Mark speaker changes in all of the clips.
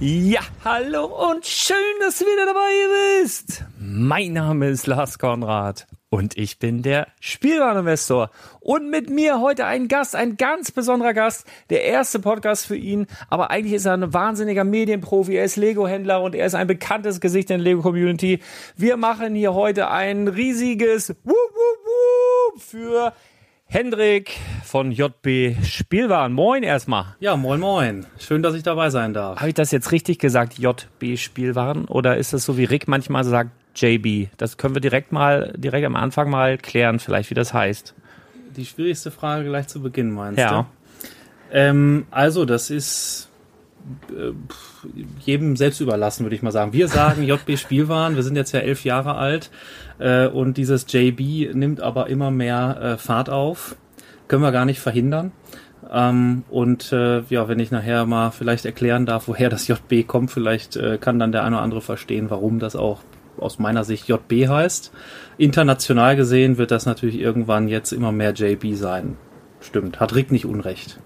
Speaker 1: Ja, hallo und schön, dass du wieder dabei bist. Mein Name ist Lars Konrad und ich bin der Spielwareninvestor. Und mit mir heute ein Gast, ein ganz besonderer Gast, der erste Podcast für ihn, aber eigentlich ist er ein wahnsinniger Medienprofi, er ist Lego-Händler und er ist ein bekanntes Gesicht in der Lego-Community. Wir machen hier heute ein riesiges Wup, Wup, Wup für Hendrik von JB Spielwaren. Moin erstmal.
Speaker 2: Ja, moin moin. Schön, dass ich dabei sein darf.
Speaker 1: Habe ich das jetzt richtig gesagt, JB Spielwaren? Oder ist das so wie Rick manchmal sagt, JB? Das können wir direkt mal, direkt am Anfang mal klären, vielleicht wie das heißt.
Speaker 2: Die schwierigste Frage gleich zu Beginn, meinst
Speaker 1: ja.
Speaker 2: du? Ähm, also, das ist äh, jedem selbst überlassen, würde ich mal sagen. Wir sagen JB Spielwaren, wir sind jetzt ja elf Jahre alt äh, und dieses JB nimmt aber immer mehr äh, Fahrt auf. Können wir gar nicht verhindern. Ähm, und äh, ja, wenn ich nachher mal vielleicht erklären darf, woher das JB kommt, vielleicht äh, kann dann der eine oder andere verstehen, warum das auch aus meiner Sicht JB heißt. International gesehen wird das natürlich irgendwann jetzt immer mehr JB sein. Stimmt, hat Rick nicht unrecht.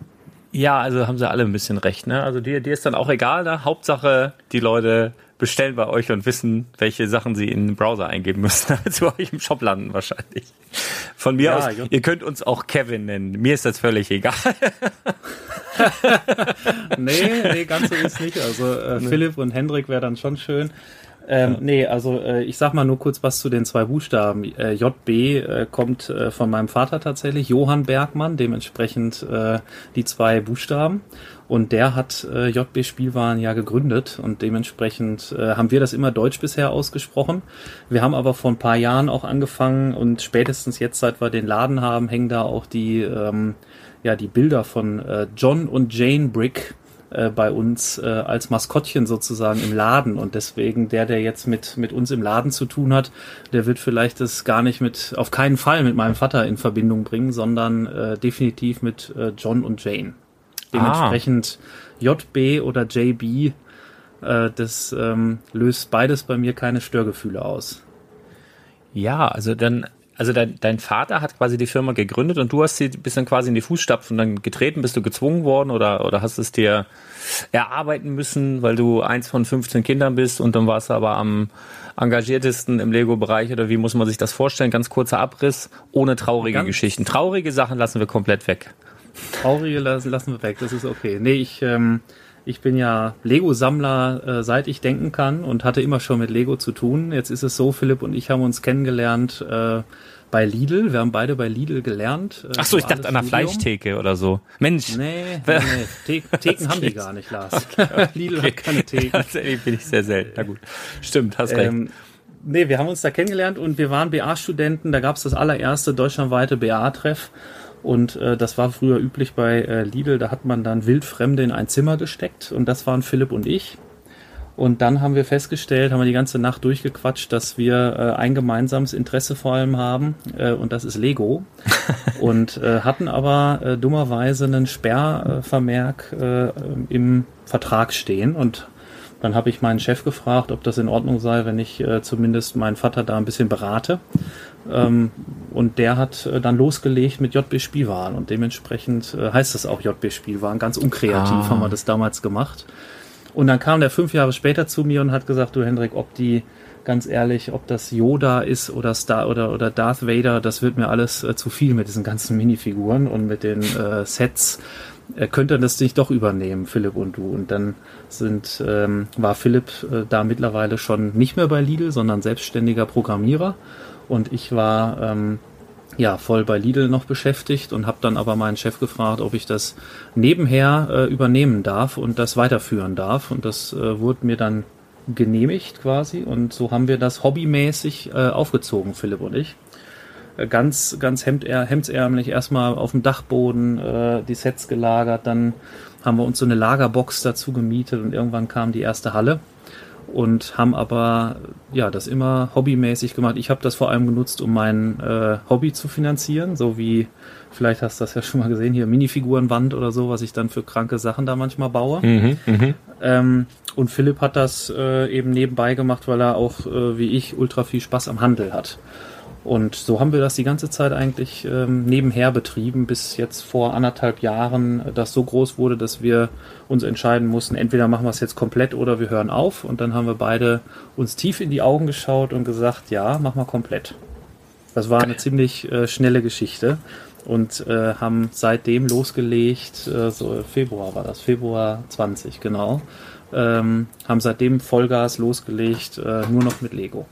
Speaker 1: Ja, also haben sie alle ein bisschen recht, ne? Also dir, dir ist dann auch egal, ne? Hauptsache, die Leute bestellen bei euch und wissen, welche Sachen sie in den Browser eingeben müssen, zu euch im Shop landen wahrscheinlich. Von mir ja, aus, ihr könnt uns auch Kevin nennen. Mir ist das völlig egal.
Speaker 2: nee, nee, ganz so ist nicht. Also äh, nee. Philipp und Hendrik wäre dann schon schön. Ähm, nee, also äh, ich sag mal nur kurz was zu den zwei Buchstaben. Äh, JB äh, kommt äh, von meinem Vater tatsächlich, Johann Bergmann, dementsprechend äh, die zwei Buchstaben. Und der hat äh, JB Spielwaren ja gegründet und dementsprechend haben wir das immer Deutsch bisher ausgesprochen. Wir haben aber vor ein paar Jahren auch angefangen und spätestens jetzt, seit wir den Laden haben, hängen da auch die, ähm, ja, die Bilder von John und Jane Brick äh, bei uns äh, als Maskottchen sozusagen im Laden und deswegen der, der jetzt mit, mit uns im Laden zu tun hat, der wird vielleicht das gar nicht mit, auf keinen Fall mit meinem Vater in Verbindung bringen, sondern äh, definitiv mit äh, John und Jane. Dementsprechend JB oder JB, äh, das ähm, löst beides bei mir keine Störgefühle aus.
Speaker 1: Ja, also dann, also dein, dein Vater hat quasi die Firma gegründet und du hast sie bist dann quasi in die Fußstapfen dann getreten, bist du gezwungen worden oder, oder hast es dir erarbeiten müssen, weil du eins von 15 Kindern bist und dann warst du aber am engagiertesten im Lego-Bereich oder wie muss man sich das vorstellen? Ganz kurzer Abriss, ohne traurige
Speaker 2: Ganz
Speaker 1: Geschichten. Traurige Sachen lassen wir komplett weg.
Speaker 2: Traurige lassen, lassen wir weg, das ist okay. Nee, ich, ähm, ich bin ja Lego-Sammler, äh, seit ich denken kann und hatte immer schon mit Lego zu tun. Jetzt ist es so, Philipp und ich haben uns kennengelernt äh, bei Lidl. Wir haben beide bei Lidl gelernt. Äh,
Speaker 1: Ach so, ich dachte an der. Fleischtheke oder so. Mensch.
Speaker 2: Nee, nee, nee. The Theken haben die gar nicht, Lars. Lidl hat keine Theken.
Speaker 1: Tatsächlich bin ich sehr selten. Na gut. Stimmt, hast recht.
Speaker 2: Ähm, nee, wir haben uns da kennengelernt und wir waren BA-Studenten. Da gab es das allererste deutschlandweite BA-Treff. Und äh, das war früher üblich bei äh, Lidl. Da hat man dann Wildfremde in ein Zimmer gesteckt. Und das waren Philipp und ich. Und dann haben wir festgestellt, haben wir die ganze Nacht durchgequatscht, dass wir äh, ein gemeinsames Interesse vor allem haben. Äh, und das ist Lego. und äh, hatten aber äh, dummerweise einen Sperrvermerk äh, im Vertrag stehen. Und dann habe ich meinen Chef gefragt, ob das in Ordnung sei, wenn ich äh, zumindest meinen Vater da ein bisschen berate. Ähm, und der hat dann losgelegt mit JB Spielwaren und dementsprechend heißt das auch JB Spielwaren. Ganz unkreativ
Speaker 1: Ah.
Speaker 2: haben wir das damals gemacht. Und dann kam der fünf Jahre später zu mir und hat gesagt, du Hendrik, ob die, ganz ehrlich, ob das Yoda ist oder Star oder, oder Darth Vader, das wird mir alles äh, zu viel mit diesen ganzen Minifiguren und mit den äh, Sets. Äh, könnt ihr das nicht doch übernehmen, Philipp und du? Und dann sind, ähm, war Philipp äh, da mittlerweile schon nicht mehr bei Lidl, sondern selbstständiger Programmierer. Und ich war ähm, ja voll bei Lidl noch beschäftigt und habe dann aber meinen Chef gefragt, ob ich das nebenher äh, übernehmen darf und das weiterführen darf. Und das äh, wurde mir dann genehmigt quasi. Und so haben wir das hobbymäßig äh, aufgezogen, Philipp und ich. Äh, Ganz, ganz hemdär, hemdsärmlich erstmal auf dem Dachboden äh, die Sets gelagert, dann haben wir uns so eine Lagerbox dazu gemietet und irgendwann kam die erste Halle und haben aber ja das immer hobbymäßig gemacht. Ich habe das vor allem genutzt, um mein äh, Hobby zu finanzieren, so wie vielleicht hast du das ja schon mal gesehen hier Minifigurenwand oder so, was ich dann für kranke Sachen da manchmal baue.
Speaker 1: Mhm, mhm.
Speaker 2: Ähm, und Philipp hat das äh, eben nebenbei gemacht, weil er auch äh, wie ich ultra viel Spaß am Handel hat. Und so haben wir das die ganze Zeit eigentlich ähm, nebenher betrieben, bis jetzt vor anderthalb Jahren das so groß wurde, dass wir uns entscheiden mussten, entweder machen wir es jetzt komplett oder wir hören auf. Und dann haben wir beide uns tief in die Augen geschaut und gesagt, ja, mach mal komplett. Das war eine ziemlich äh, schnelle Geschichte und äh, haben seitdem losgelegt, äh, so Februar war das, Februar 20, genau, ähm, haben seitdem Vollgas losgelegt, äh, nur noch mit Lego.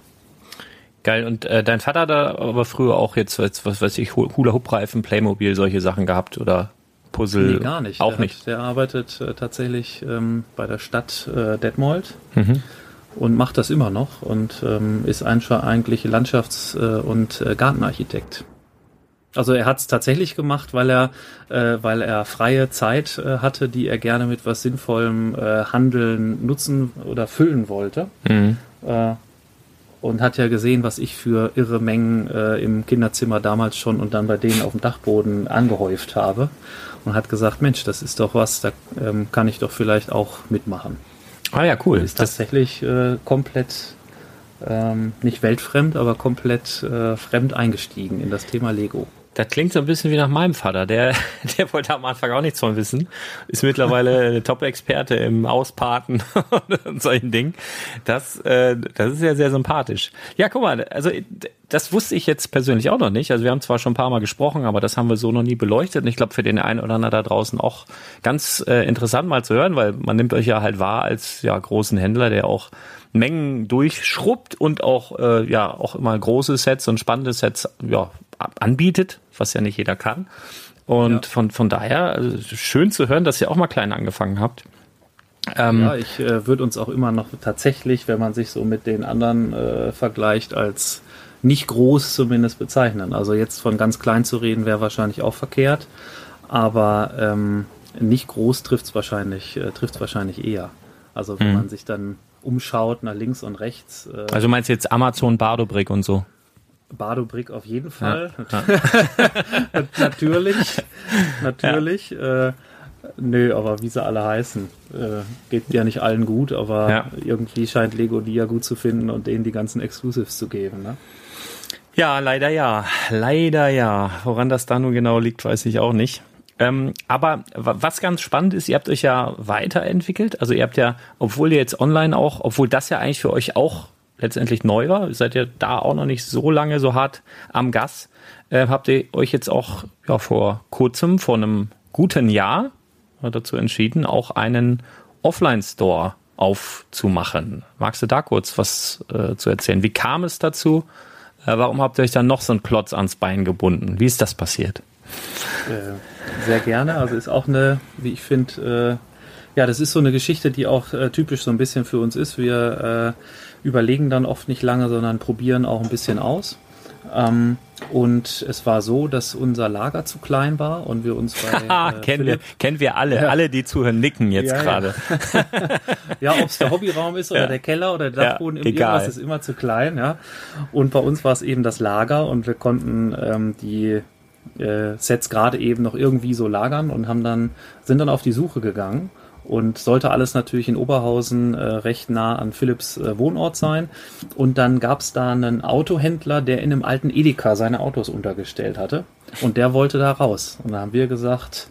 Speaker 1: Geil. Und äh, dein Vater hat da aber früher auch jetzt, was, was weiß ich, Hula-Hoop-Reifen, Playmobil, solche Sachen gehabt oder Puzzle?
Speaker 2: Nee, gar nicht.
Speaker 1: Auch
Speaker 2: der
Speaker 1: nicht.
Speaker 2: Hat, der arbeitet äh, tatsächlich ähm, bei der Stadt äh, Detmold
Speaker 1: Mhm.
Speaker 2: und macht das immer noch und ähm, ist einfach eigentlich Landschafts- äh, und äh, Gartenarchitekt. Also er hat es tatsächlich gemacht, weil er, äh, weil er freie Zeit äh, hatte, die er gerne mit was Sinnvollem äh, handeln, nutzen oder füllen wollte.
Speaker 1: Mhm.
Speaker 2: Äh, und hat ja gesehen, was ich für irre Mengen äh, im Kinderzimmer damals schon und dann bei denen auf dem Dachboden angehäuft habe. Und hat gesagt, Mensch, das ist doch was, da ähm, kann ich doch vielleicht auch mitmachen.
Speaker 1: Ah ja, cool.
Speaker 2: Ist
Speaker 1: Das,
Speaker 2: tatsächlich äh, komplett, ähm, nicht weltfremd, aber komplett äh, fremd eingestiegen in das Thema Lego.
Speaker 1: Das klingt so ein bisschen wie nach meinem Vater. Der, der wollte am Anfang auch nichts von wissen. Ist mittlerweile Top-Experte im Auspaten und solchen Dingen. Das, äh, das ist ja sehr sympathisch. Ja, guck mal, also das wusste ich jetzt persönlich auch noch nicht. Also wir haben zwar schon ein paar Mal gesprochen, aber das haben wir so noch nie beleuchtet. Und ich glaube, für den einen oder anderen da draußen auch ganz äh, interessant mal zu hören, weil man nimmt euch ja halt wahr als ja großen Händler, der auch Mengen durchschrubbt und auch äh, ja auch immer große Sets und spannende Sets ja anbietet, was ja nicht jeder kann. Und ja. von von daher also schön zu hören, dass ihr auch mal klein angefangen habt.
Speaker 2: Ähm, ja, ich äh, würde uns auch immer noch tatsächlich, wenn man sich so mit den anderen äh, vergleicht, als nicht groß zumindest bezeichnen. Also jetzt von ganz klein zu reden, wäre wahrscheinlich auch verkehrt, aber ähm, nicht groß trifft es wahrscheinlich, äh, trifft's wahrscheinlich eher. Also wenn mhm. man sich dann umschaut nach links und rechts.
Speaker 1: Äh, also meinst du jetzt Amazon, Bardobrick und so?
Speaker 2: Bardobrick auf jeden Fall. Ja, ja. natürlich, natürlich. Ja. Äh, nö, aber wie sie alle heißen, äh, geht ja nicht allen gut, aber irgendwie scheint Lego die ja gut zu finden und denen die ganzen Exclusives zu geben. Ne?
Speaker 1: Ja, leider ja. Leider ja. Woran das da nun genau liegt, weiß ich auch nicht. Ähm, aber was ganz spannend ist, ihr habt euch ja weiterentwickelt. Also ihr habt ja, obwohl ihr jetzt online auch, obwohl das ja eigentlich für euch auch letztendlich neu war, seid ihr da auch noch nicht so lange so hart am Gas, äh, habt ihr euch jetzt auch ja, vor kurzem, vor einem guten Jahr dazu entschieden, auch einen Offline-Store aufzumachen. Magst du da kurz was äh, zu erzählen? Wie kam es dazu? Äh, warum habt ihr euch dann noch so einen Klotz ans Bein gebunden? Wie ist das passiert?
Speaker 2: Äh, sehr gerne. Also ist auch eine, wie ich finde, äh, ja, das ist so eine Geschichte, die auch äh, typisch so ein bisschen für uns ist. Wir äh, überlegen dann oft nicht lange, sondern probieren auch ein bisschen aus. Ähm, und es war so, dass unser Lager zu klein war und wir uns bei
Speaker 1: äh, kennen wir kennen wir alle, ja. alle die zuhören nicken jetzt ja, gerade.
Speaker 2: Ja, ja ob es der Hobbyraum ist oder der Keller oder der Dachboden, irgendwas ist immer zu klein, ja. Und bei uns war es eben das Lager und wir konnten ähm, die äh, Sets gerade eben noch irgendwie so lagern und haben dann, sind dann auf die Suche gegangen und sollte alles natürlich in Oberhausen äh, recht nah an Philips äh, Wohnort sein. Und dann gab es da einen Autohändler, der in einem alten Edeka seine Autos untergestellt hatte und der wollte da raus. Und da haben wir gesagt,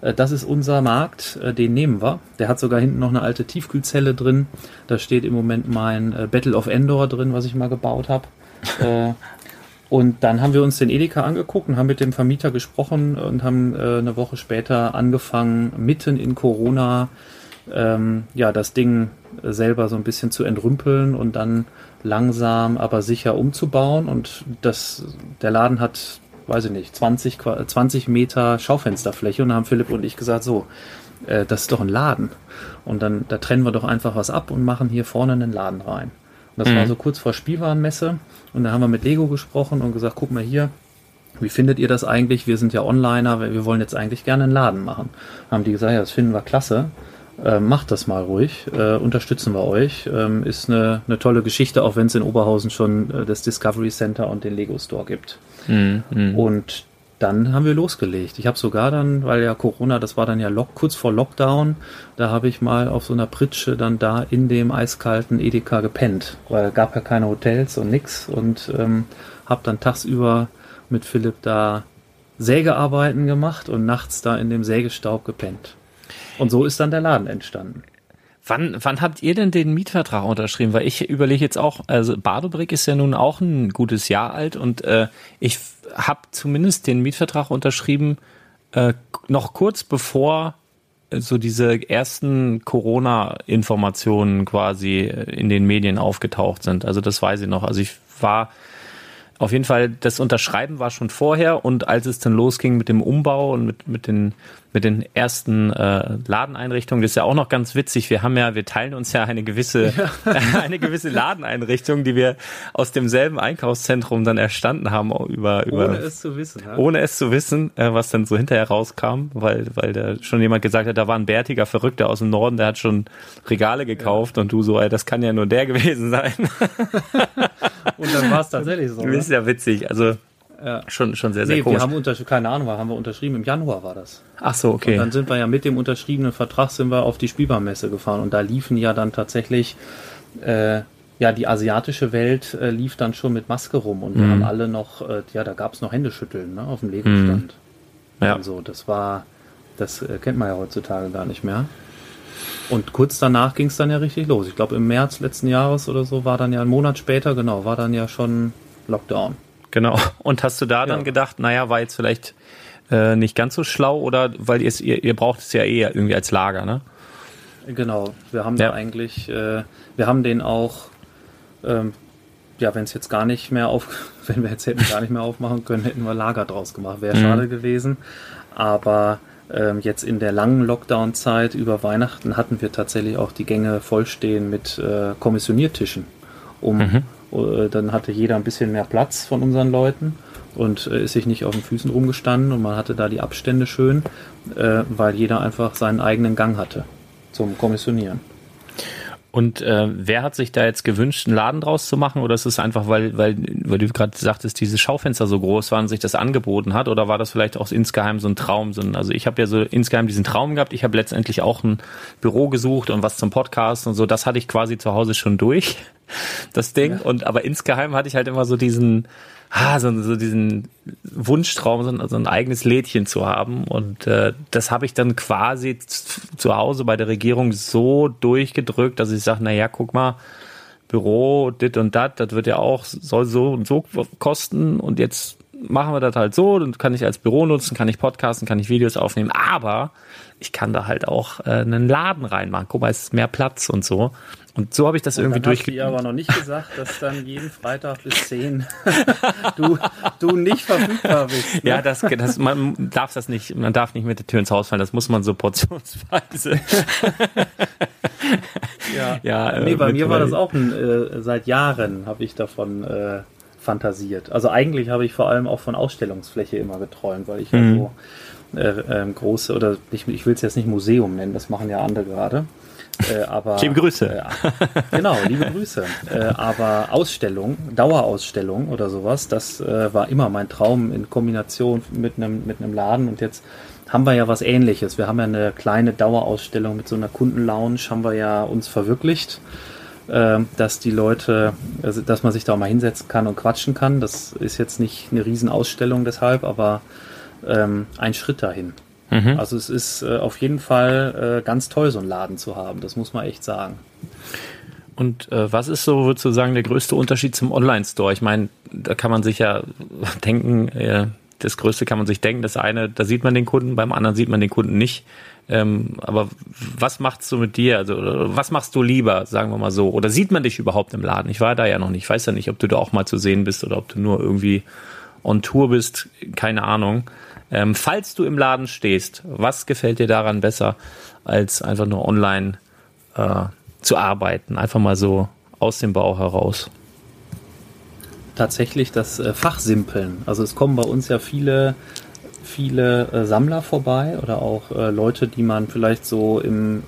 Speaker 2: äh, das ist unser Markt, äh, den nehmen wir. Der hat sogar hinten noch eine alte Tiefkühlzelle drin. Da steht im Moment mein äh, Battle of Endor drin, was ich mal gebaut habe. Und dann haben wir uns den Edeka angeguckt und haben mit dem Vermieter gesprochen und haben äh, eine Woche später angefangen, mitten in Corona ähm, ja das Ding selber so ein bisschen zu entrümpeln und dann langsam aber sicher umzubauen. Und das, der Laden hat, weiß ich nicht, 20, 20 Meter Schaufensterfläche und da haben Philipp und ich gesagt, so, äh, das ist doch ein Laden. Und dann, da trennen wir doch einfach was ab und machen hier vorne einen Laden rein. Und das mhm. war so kurz vor Spielwarenmesse. Und da haben wir mit Lego gesprochen und gesagt, guck mal hier, wie findet ihr das eigentlich? Wir sind ja Onliner, wir wollen jetzt eigentlich gerne einen Laden machen. Haben die gesagt, ja, das finden wir klasse. Äh, macht das mal ruhig, äh, unterstützen wir euch. Ähm, ist eine, eine tolle Geschichte, auch wenn es in Oberhausen schon äh, das Discovery Center und den Lego Store gibt. Mhm, und dann haben wir losgelegt. Ich habe sogar dann, weil ja Corona, das war dann ja lock, kurz vor Lockdown, da habe ich mal auf so einer Pritsche dann da in dem eiskalten Edeka gepennt, weil gab ja keine Hotels und nix und ähm, habe dann tagsüber mit Philipp da Sägearbeiten gemacht und nachts da in dem Sägestaub gepennt. Und so ist dann der Laden entstanden.
Speaker 1: Wann, wann habt ihr denn den Mietvertrag unterschrieben? Weil ich überlege jetzt auch, also Badobrick ist ja nun auch ein gutes Jahr alt und äh, ich habe zumindest den Mietvertrag unterschrieben, äh, noch kurz bevor äh, so diese ersten Corona-Informationen quasi in den Medien aufgetaucht sind. Also das weiß ich noch. Also ich war auf jeden Fall, das Unterschreiben war schon vorher und als es dann losging mit dem Umbau und mit, mit den mit den ersten äh, Ladeneinrichtungen. Das ist ja auch noch ganz witzig. Wir haben ja, wir teilen uns ja eine gewisse, ja. eine gewisse Ladeneinrichtung, die wir aus demselben Einkaufszentrum dann erstanden haben über, über
Speaker 2: ohne es zu wissen,
Speaker 1: ja? ohne es zu wissen, äh, was dann so hinterher rauskam, weil weil da schon jemand gesagt hat, da war ein bärtiger Verrückter aus dem Norden, der hat schon Regale gekauft ja. und du so, ey, das kann ja nur der gewesen sein.
Speaker 2: und dann war es tatsächlich so.
Speaker 1: Das ist ja witzig. Also ja. Schon, schon sehr, sehr nee, komisch.
Speaker 2: Wir haben unterschrieben, keine Ahnung, haben wir unterschrieben. Im Januar war das.
Speaker 1: Ach so, okay.
Speaker 2: Und dann sind wir ja mit dem unterschriebenen Vertrag sind wir auf die Spielbahnmesse gefahren und da liefen ja dann tatsächlich äh, ja, die asiatische Welt äh, lief dann schon mit Maske rum und wir
Speaker 1: Mhm.
Speaker 2: haben alle noch, äh, ja, da gab es noch Händeschütteln ne, auf dem Lego-Stand.
Speaker 1: Ja.
Speaker 2: Und so, das war, das äh, kennt man ja heutzutage gar nicht mehr. Und kurz danach ging es dann ja richtig los. Ich glaube, im März letzten Jahres oder so war dann ja ein Monat später, genau, war dann ja schon Lockdown.
Speaker 1: Genau. Und hast du da dann
Speaker 2: Ja.
Speaker 1: gedacht, naja, war jetzt vielleicht äh, nicht ganz so schlau oder weil ihr, ihr, braucht es ja eher irgendwie als Lager, ne?
Speaker 2: Genau, wir haben
Speaker 1: Ja.
Speaker 2: eigentlich, äh, wir haben den auch, ähm, ja, wenn es jetzt gar nicht mehr auf, wenn wir jetzt hätten gar nicht mehr aufmachen können, hätten wir Lager draus gemacht. Wäre
Speaker 1: Mhm.
Speaker 2: schade gewesen. Aber ähm, jetzt in der langen Lockdown-Zeit über Weihnachten hatten wir tatsächlich auch die Gänge vollstehen mit äh, Kommissioniertischen. Um,
Speaker 1: Mhm.
Speaker 2: Äh, dann hatte jeder ein bisschen mehr Platz von unseren Leuten und äh, ist sich nicht auf den Füßen rumgestanden und man hatte da die Abstände schön, äh, weil jeder einfach seinen eigenen Gang hatte zum Kommissionieren.
Speaker 1: Und äh, wer hat sich da jetzt gewünscht, einen Laden draus zu machen? Oder ist es einfach, weil, weil, weil du gerade sagtest, diese Schaufenster so groß waren, sich das angeboten hat? Oder war das vielleicht auch insgeheim so ein Traum? So ein, also ich habe ja so insgeheim diesen Traum gehabt. Ich habe letztendlich auch ein Büro gesucht und was zum Podcast und so. Das hatte ich quasi zu Hause schon durch, das Ding. Und aber insgeheim hatte ich halt immer so diesen, ah, so, so diesen Wunschtraum, so ein, so ein eigenes Lädchen zu haben. Und äh, das habe ich dann quasi zu Hause bei der Regierung so durchgedrückt, dass ich sage, na ja, guck mal, Büro, dit und dat, das wird ja auch, soll so und so kosten und jetzt machen wir das halt so, dann kann ich als Büro nutzen, kann ich podcasten, kann ich Videos aufnehmen, aber ich kann da halt auch äh, einen Laden reinmachen. Guck mal, es ist mehr Platz und so. Und so habe ich das irgendwie
Speaker 2: Dann hast du
Speaker 1: durchge...
Speaker 2: ihr aber noch nicht gesagt, dass dann jeden Freitag bis 10 du, du nicht verfügbar bist. Ne?
Speaker 1: Ja, das, das, man darf das nicht, man darf nicht mit der Tür ins Haus fallen, das muss man so portionsweise.
Speaker 2: ja.
Speaker 1: Ja, äh,
Speaker 2: Nee, bei mir war das auch ein, äh, seit Jahren habe ich davon äh, fantasiert. Also eigentlich habe ich vor allem auch von Ausstellungsfläche immer geträumt, weil ich ja
Speaker 1: Mhm.
Speaker 2: so äh, ähm, große oder ich, ich will es jetzt nicht Museum nennen, das machen ja andere gerade. Äh, aber
Speaker 1: Liebe Grüße.
Speaker 2: Äh, genau, liebe Grüße. Äh, aber Ausstellung, Dauerausstellung oder sowas, das äh, war immer mein Traum in Kombination mit einem mit einem Laden und jetzt haben wir ja was ähnliches. Wir haben ja eine kleine Dauerausstellung mit so einer Kundenlounge, haben wir ja uns verwirklicht, äh, dass die Leute, also, dass man sich da auch mal hinsetzen kann und quatschen kann. Das ist jetzt nicht eine Riesenausstellung deshalb, aber ähm, ein Schritt dahin.
Speaker 1: Mhm.
Speaker 2: Also es ist äh, auf jeden Fall äh, ganz toll, so einen Laden zu haben. Das muss man echt sagen.
Speaker 1: Und äh, was ist so, würdest du sagen, der größte Unterschied zum Online-Store? Ich meine, da kann man sich ja denken, äh, das Größte kann man sich denken, das eine, da sieht man den Kunden, beim anderen sieht man den Kunden nicht. Ähm, aber was machst du mit dir? Also was machst du lieber, sagen wir mal so? Oder sieht man dich überhaupt im Laden? Ich war da ja noch nicht. Ich weiß ja nicht, ob du da auch mal zu sehen bist oder ob du nur irgendwie on Tour bist. Keine Ahnung. Ähm, falls du im Laden stehst, was gefällt dir daran besser, als einfach nur online äh, zu arbeiten? Einfach mal so aus dem Bauch heraus.
Speaker 2: Tatsächlich das äh, Fachsimpeln. Also es kommen bei uns ja viele, viele äh, Sammler vorbei oder auch äh, Leute, die man vielleicht so im,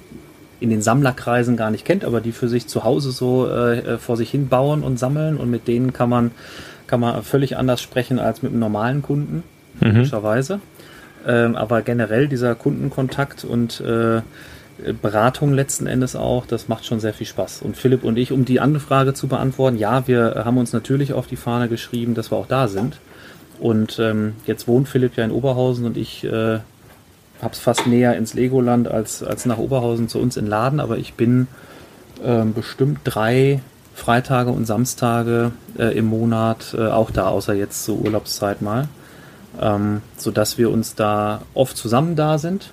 Speaker 2: in den Sammlerkreisen gar nicht kennt, aber die für sich zu Hause so äh, äh, vor sich hin bauen und sammeln und mit denen kann man, kann man völlig anders sprechen als mit einem normalen Kunden, logischerweise. Ähm, aber generell dieser Kundenkontakt und äh, Beratung letzten Endes auch, das macht schon sehr viel Spaß. Und Philipp und ich, um die andere Frage zu beantworten, ja, wir haben uns natürlich auf die Fahne geschrieben, dass wir auch da sind. Und ähm, jetzt wohnt Philipp ja in Oberhausen und ich äh, habe es fast näher ins Legoland als, als nach Oberhausen zu uns in Laden, aber ich bin ähm, bestimmt drei Freitage und Samstage äh, im Monat äh, auch da, außer jetzt zur Urlaubszeit mal. Ähm, sodass wir uns da oft zusammen da sind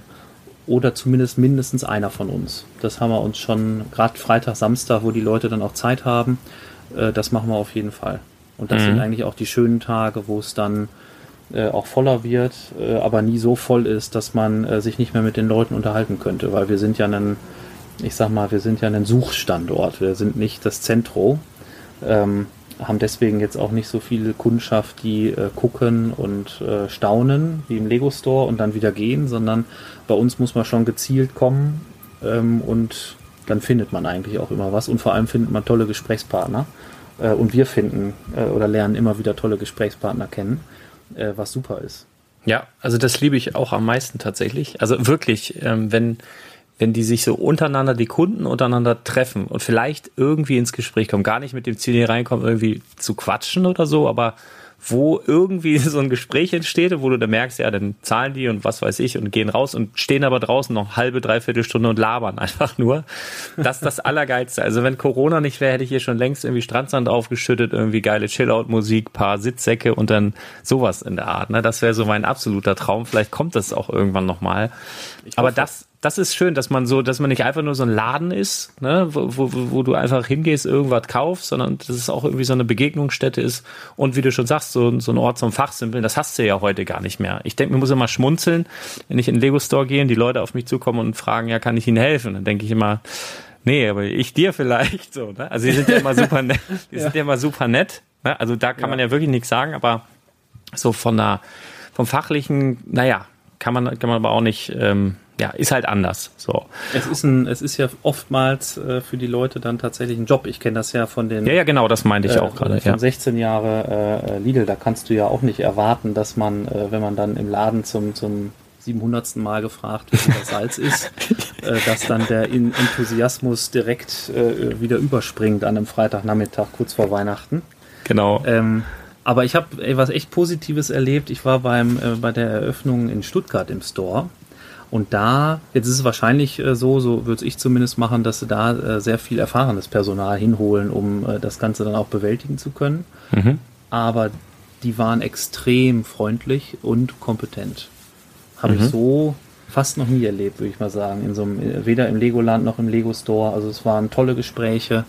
Speaker 2: oder zumindest mindestens einer von uns. Das haben wir uns schon, gerade Freitag, Samstag, wo die Leute dann auch Zeit haben, äh, das machen wir auf jeden Fall. Und das
Speaker 1: Mhm.
Speaker 2: sind eigentlich auch die schönen Tage, wo es dann äh, auch voller wird, äh, aber nie so voll ist, dass man äh, sich nicht mehr mit den Leuten unterhalten könnte, weil wir sind ja ein, ich sag mal, wir sind ja ein Suchstandort, wir sind nicht das Zentro, ähm, haben deswegen jetzt auch nicht so viel Kundschaft, die äh, gucken und äh, staunen, wie im Lego Store und dann wieder gehen, sondern bei uns muss man schon gezielt kommen ähm, und dann findet man eigentlich auch immer was und vor allem findet man tolle Gesprächspartner äh, und wir finden äh, oder lernen immer wieder tolle Gesprächspartner kennen, äh, was super ist.
Speaker 1: Ja, also das liebe ich auch am meisten tatsächlich. Also wirklich, ähm, wenn wenn die sich so untereinander, die Kunden untereinander treffen und vielleicht irgendwie ins Gespräch kommen, gar nicht mit dem Ziel hier reinkommen, irgendwie zu quatschen oder so, aber wo irgendwie so ein Gespräch entsteht, wo du da merkst, ja, dann zahlen die und was weiß ich und gehen raus und stehen aber draußen noch halbe, dreiviertel Stunde und labern einfach nur. Das ist das Allergeilste. Also wenn Corona nicht wäre, hätte ich hier schon längst irgendwie Strandsand aufgeschüttet, irgendwie geile Chillout-Musik, paar Sitzsäcke und dann sowas in der Art. Ne? Das wäre so mein absoluter Traum. Vielleicht kommt das auch irgendwann nochmal. Aber das, das ist schön, dass man so, dass man nicht einfach nur so ein Laden ist, ne, wo, wo, wo du einfach hingehst, irgendwas kaufst, sondern dass es auch irgendwie so eine Begegnungsstätte ist und wie du schon sagst, so, so ein Ort zum Fachsimpeln, das hast du ja heute gar nicht mehr. Ich denke, mir muss immer schmunzeln, wenn ich in den Lego Store gehe und die Leute auf mich zukommen und fragen, ja, kann ich ihnen helfen? Dann denke ich immer, nee, aber ich dir vielleicht so, ne? Also die sind ja immer super nett, die sind ja immer super nett, ne? Also da kann man ja wirklich nichts sagen, aber so von der, vom fachlichen, naja, kann man, kann man aber auch nicht, ähm, ja, ist halt anders. So.
Speaker 2: Es ist ein, es ist ja oftmals äh, für die Leute dann tatsächlich ein Job. Ich kenne das ja von den.
Speaker 1: Ja, ja, genau, das meinte ich
Speaker 2: äh,
Speaker 1: auch gerade.
Speaker 2: Von
Speaker 1: Ja.
Speaker 2: 16 Jahre äh, Lidl, da kannst du ja auch nicht erwarten, dass man, äh, wenn man dann im Laden zum, zum 700. Mal gefragt wie das Salz ist, äh, dass dann der In Enthusiasmus direkt äh, wieder überspringt an einem Freitagnachmittag kurz vor Weihnachten.
Speaker 1: Genau.
Speaker 2: Ähm, aber ich habe was echt Positives erlebt. Ich war beim äh, bei der Eröffnung in Stuttgart im Store. Und da, jetzt ist es wahrscheinlich äh, so, so würde ich zumindest machen, dass sie da äh, sehr viel erfahrenes Personal hinholen, um äh, das Ganze dann auch bewältigen zu können.
Speaker 1: Mhm.
Speaker 2: Aber die waren extrem freundlich und kompetent. Habe ich so fast noch nie erlebt, würde ich mal sagen. In so einem, weder im Legoland noch im Lego Store. Also es waren tolle Gespräche.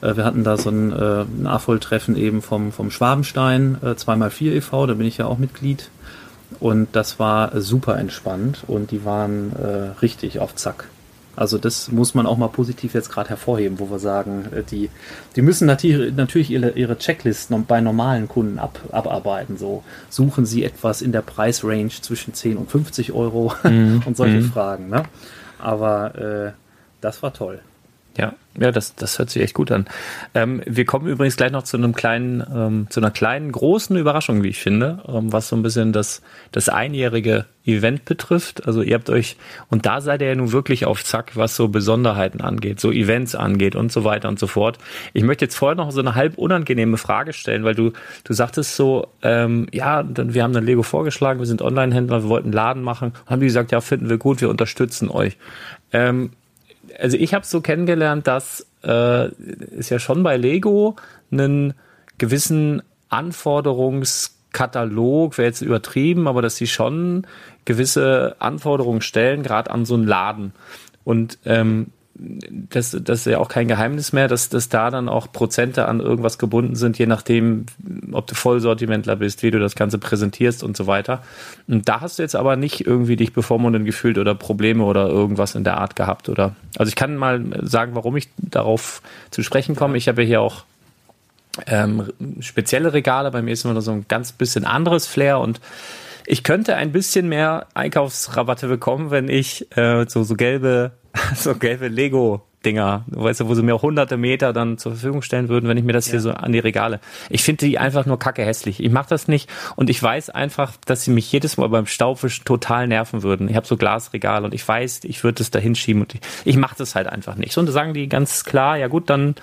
Speaker 2: Wir hatten da so ein äh, Nachvolltreffen eben vom, vom Schwabenstein, äh, 2x4 e.V., da bin ich ja auch Mitglied. Und das war super entspannt und die waren äh, richtig auf Zack. Also das muss man auch mal positiv jetzt gerade hervorheben, wo wir sagen, äh, die, die müssen natürlich, natürlich ihre, ihre Checklisten bei normalen Kunden ab, abarbeiten. So suchen sie etwas in der Preisrange zwischen 10 und 50 Euro und solche Fragen. Ne? Aber äh, das war toll.
Speaker 1: Ja, ja, das, das hört sich echt gut an. Ähm, wir kommen übrigens gleich noch zu einem kleinen, ähm, zu einer kleinen, großen Überraschung, wie ich finde, ähm, was so ein bisschen das, das einjährige Event betrifft. Also ihr habt euch, und da seid ihr ja nun wirklich auf Zack, was so Besonderheiten angeht, so Events angeht und so weiter und so fort. Ich möchte jetzt vorher noch so eine halb unangenehme Frage stellen, weil du, du sagtest so, ähm, ja, wir haben dann Lego vorgeschlagen, wir sind Online-Händler, wir wollten einen Laden machen, haben die gesagt, ja, finden wir gut, wir unterstützen euch. Ähm, also ich habe so kennengelernt, dass äh, es ja schon bei Lego einen gewissen Anforderungskatalog, wäre jetzt übertrieben, aber dass sie schon gewisse Anforderungen stellen, gerade an so einen Laden. Und ähm, das, das ist ja auch kein Geheimnis mehr, dass, dass da dann auch Prozente an irgendwas gebunden sind, je nachdem, ob du Vollsortimentler bist, wie du das Ganze präsentierst und so weiter. Und da hast du jetzt aber nicht irgendwie dich bevormundend gefühlt oder Probleme oder irgendwas in der Art gehabt, oder? Also ich kann mal sagen, warum ich darauf zu sprechen komme. Ich habe ja hier auch ähm, spezielle Regale. Bei mir ist immer so ein ganz bisschen anderes Flair und ich könnte ein bisschen mehr Einkaufsrabatte bekommen, wenn ich äh, so, so gelbe, so gelbe Lego-Dinger, weißt du, wo sie mir auch hunderte Meter dann zur Verfügung stellen würden, wenn ich mir das hier so an die Regale. Ich finde die einfach nur kacke hässlich. Ich mache das nicht und ich weiß einfach, dass sie mich jedes Mal beim Staubwischen total nerven würden. Ich habe so Glasregale und ich weiß, ich würde es da hinschieben und ich, ich mache das halt einfach nicht. So, und da sagen die ganz klar, ja gut, dann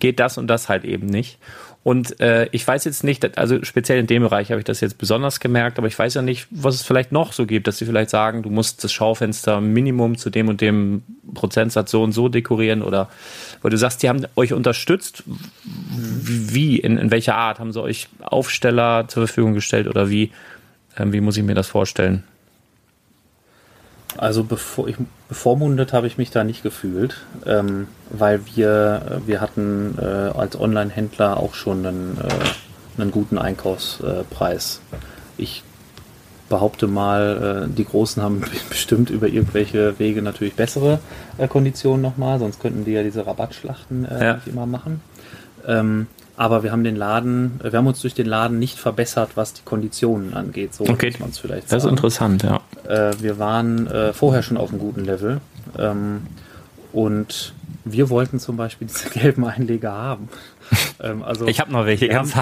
Speaker 1: geht das und das halt eben nicht. Und äh, ich weiß jetzt nicht, also speziell in dem Bereich habe ich das jetzt besonders gemerkt, aber ich weiß ja nicht, was es vielleicht noch so gibt, dass sie vielleicht sagen, du musst das Schaufenster Minimum zu dem und dem Prozentsatz so und so dekorieren oder weil du sagst, die haben euch unterstützt. Wie, in, in welcher Art? Haben sie euch Aufsteller zur Verfügung gestellt oder wie? Ähm, wie muss ich mir das vorstellen?
Speaker 2: Also bevor ich, bevormundet habe ich mich da nicht gefühlt, ähm, weil wir, wir hatten äh, als Online-Händler auch schon einen, äh, einen guten Einkaufspreis. Ich behaupte mal, äh, die Großen haben bestimmt über irgendwelche Wege natürlich bessere äh, Konditionen nochmal, sonst könnten die ja diese Rabattschlachten äh,
Speaker 1: Ja.
Speaker 2: nicht immer machen. Ähm, aber wir haben den Laden, wir haben uns durch den Laden nicht verbessert, was die Konditionen angeht. So
Speaker 1: Okay.
Speaker 2: muss man es vielleicht
Speaker 1: Das ist
Speaker 2: sagen.
Speaker 1: interessant, ja.
Speaker 2: Äh, wir waren äh, vorher schon auf einem guten Level. Ähm, und wir wollten zum Beispiel diese gelben Einleger haben. ähm, also
Speaker 1: Ich habe noch welche ganz,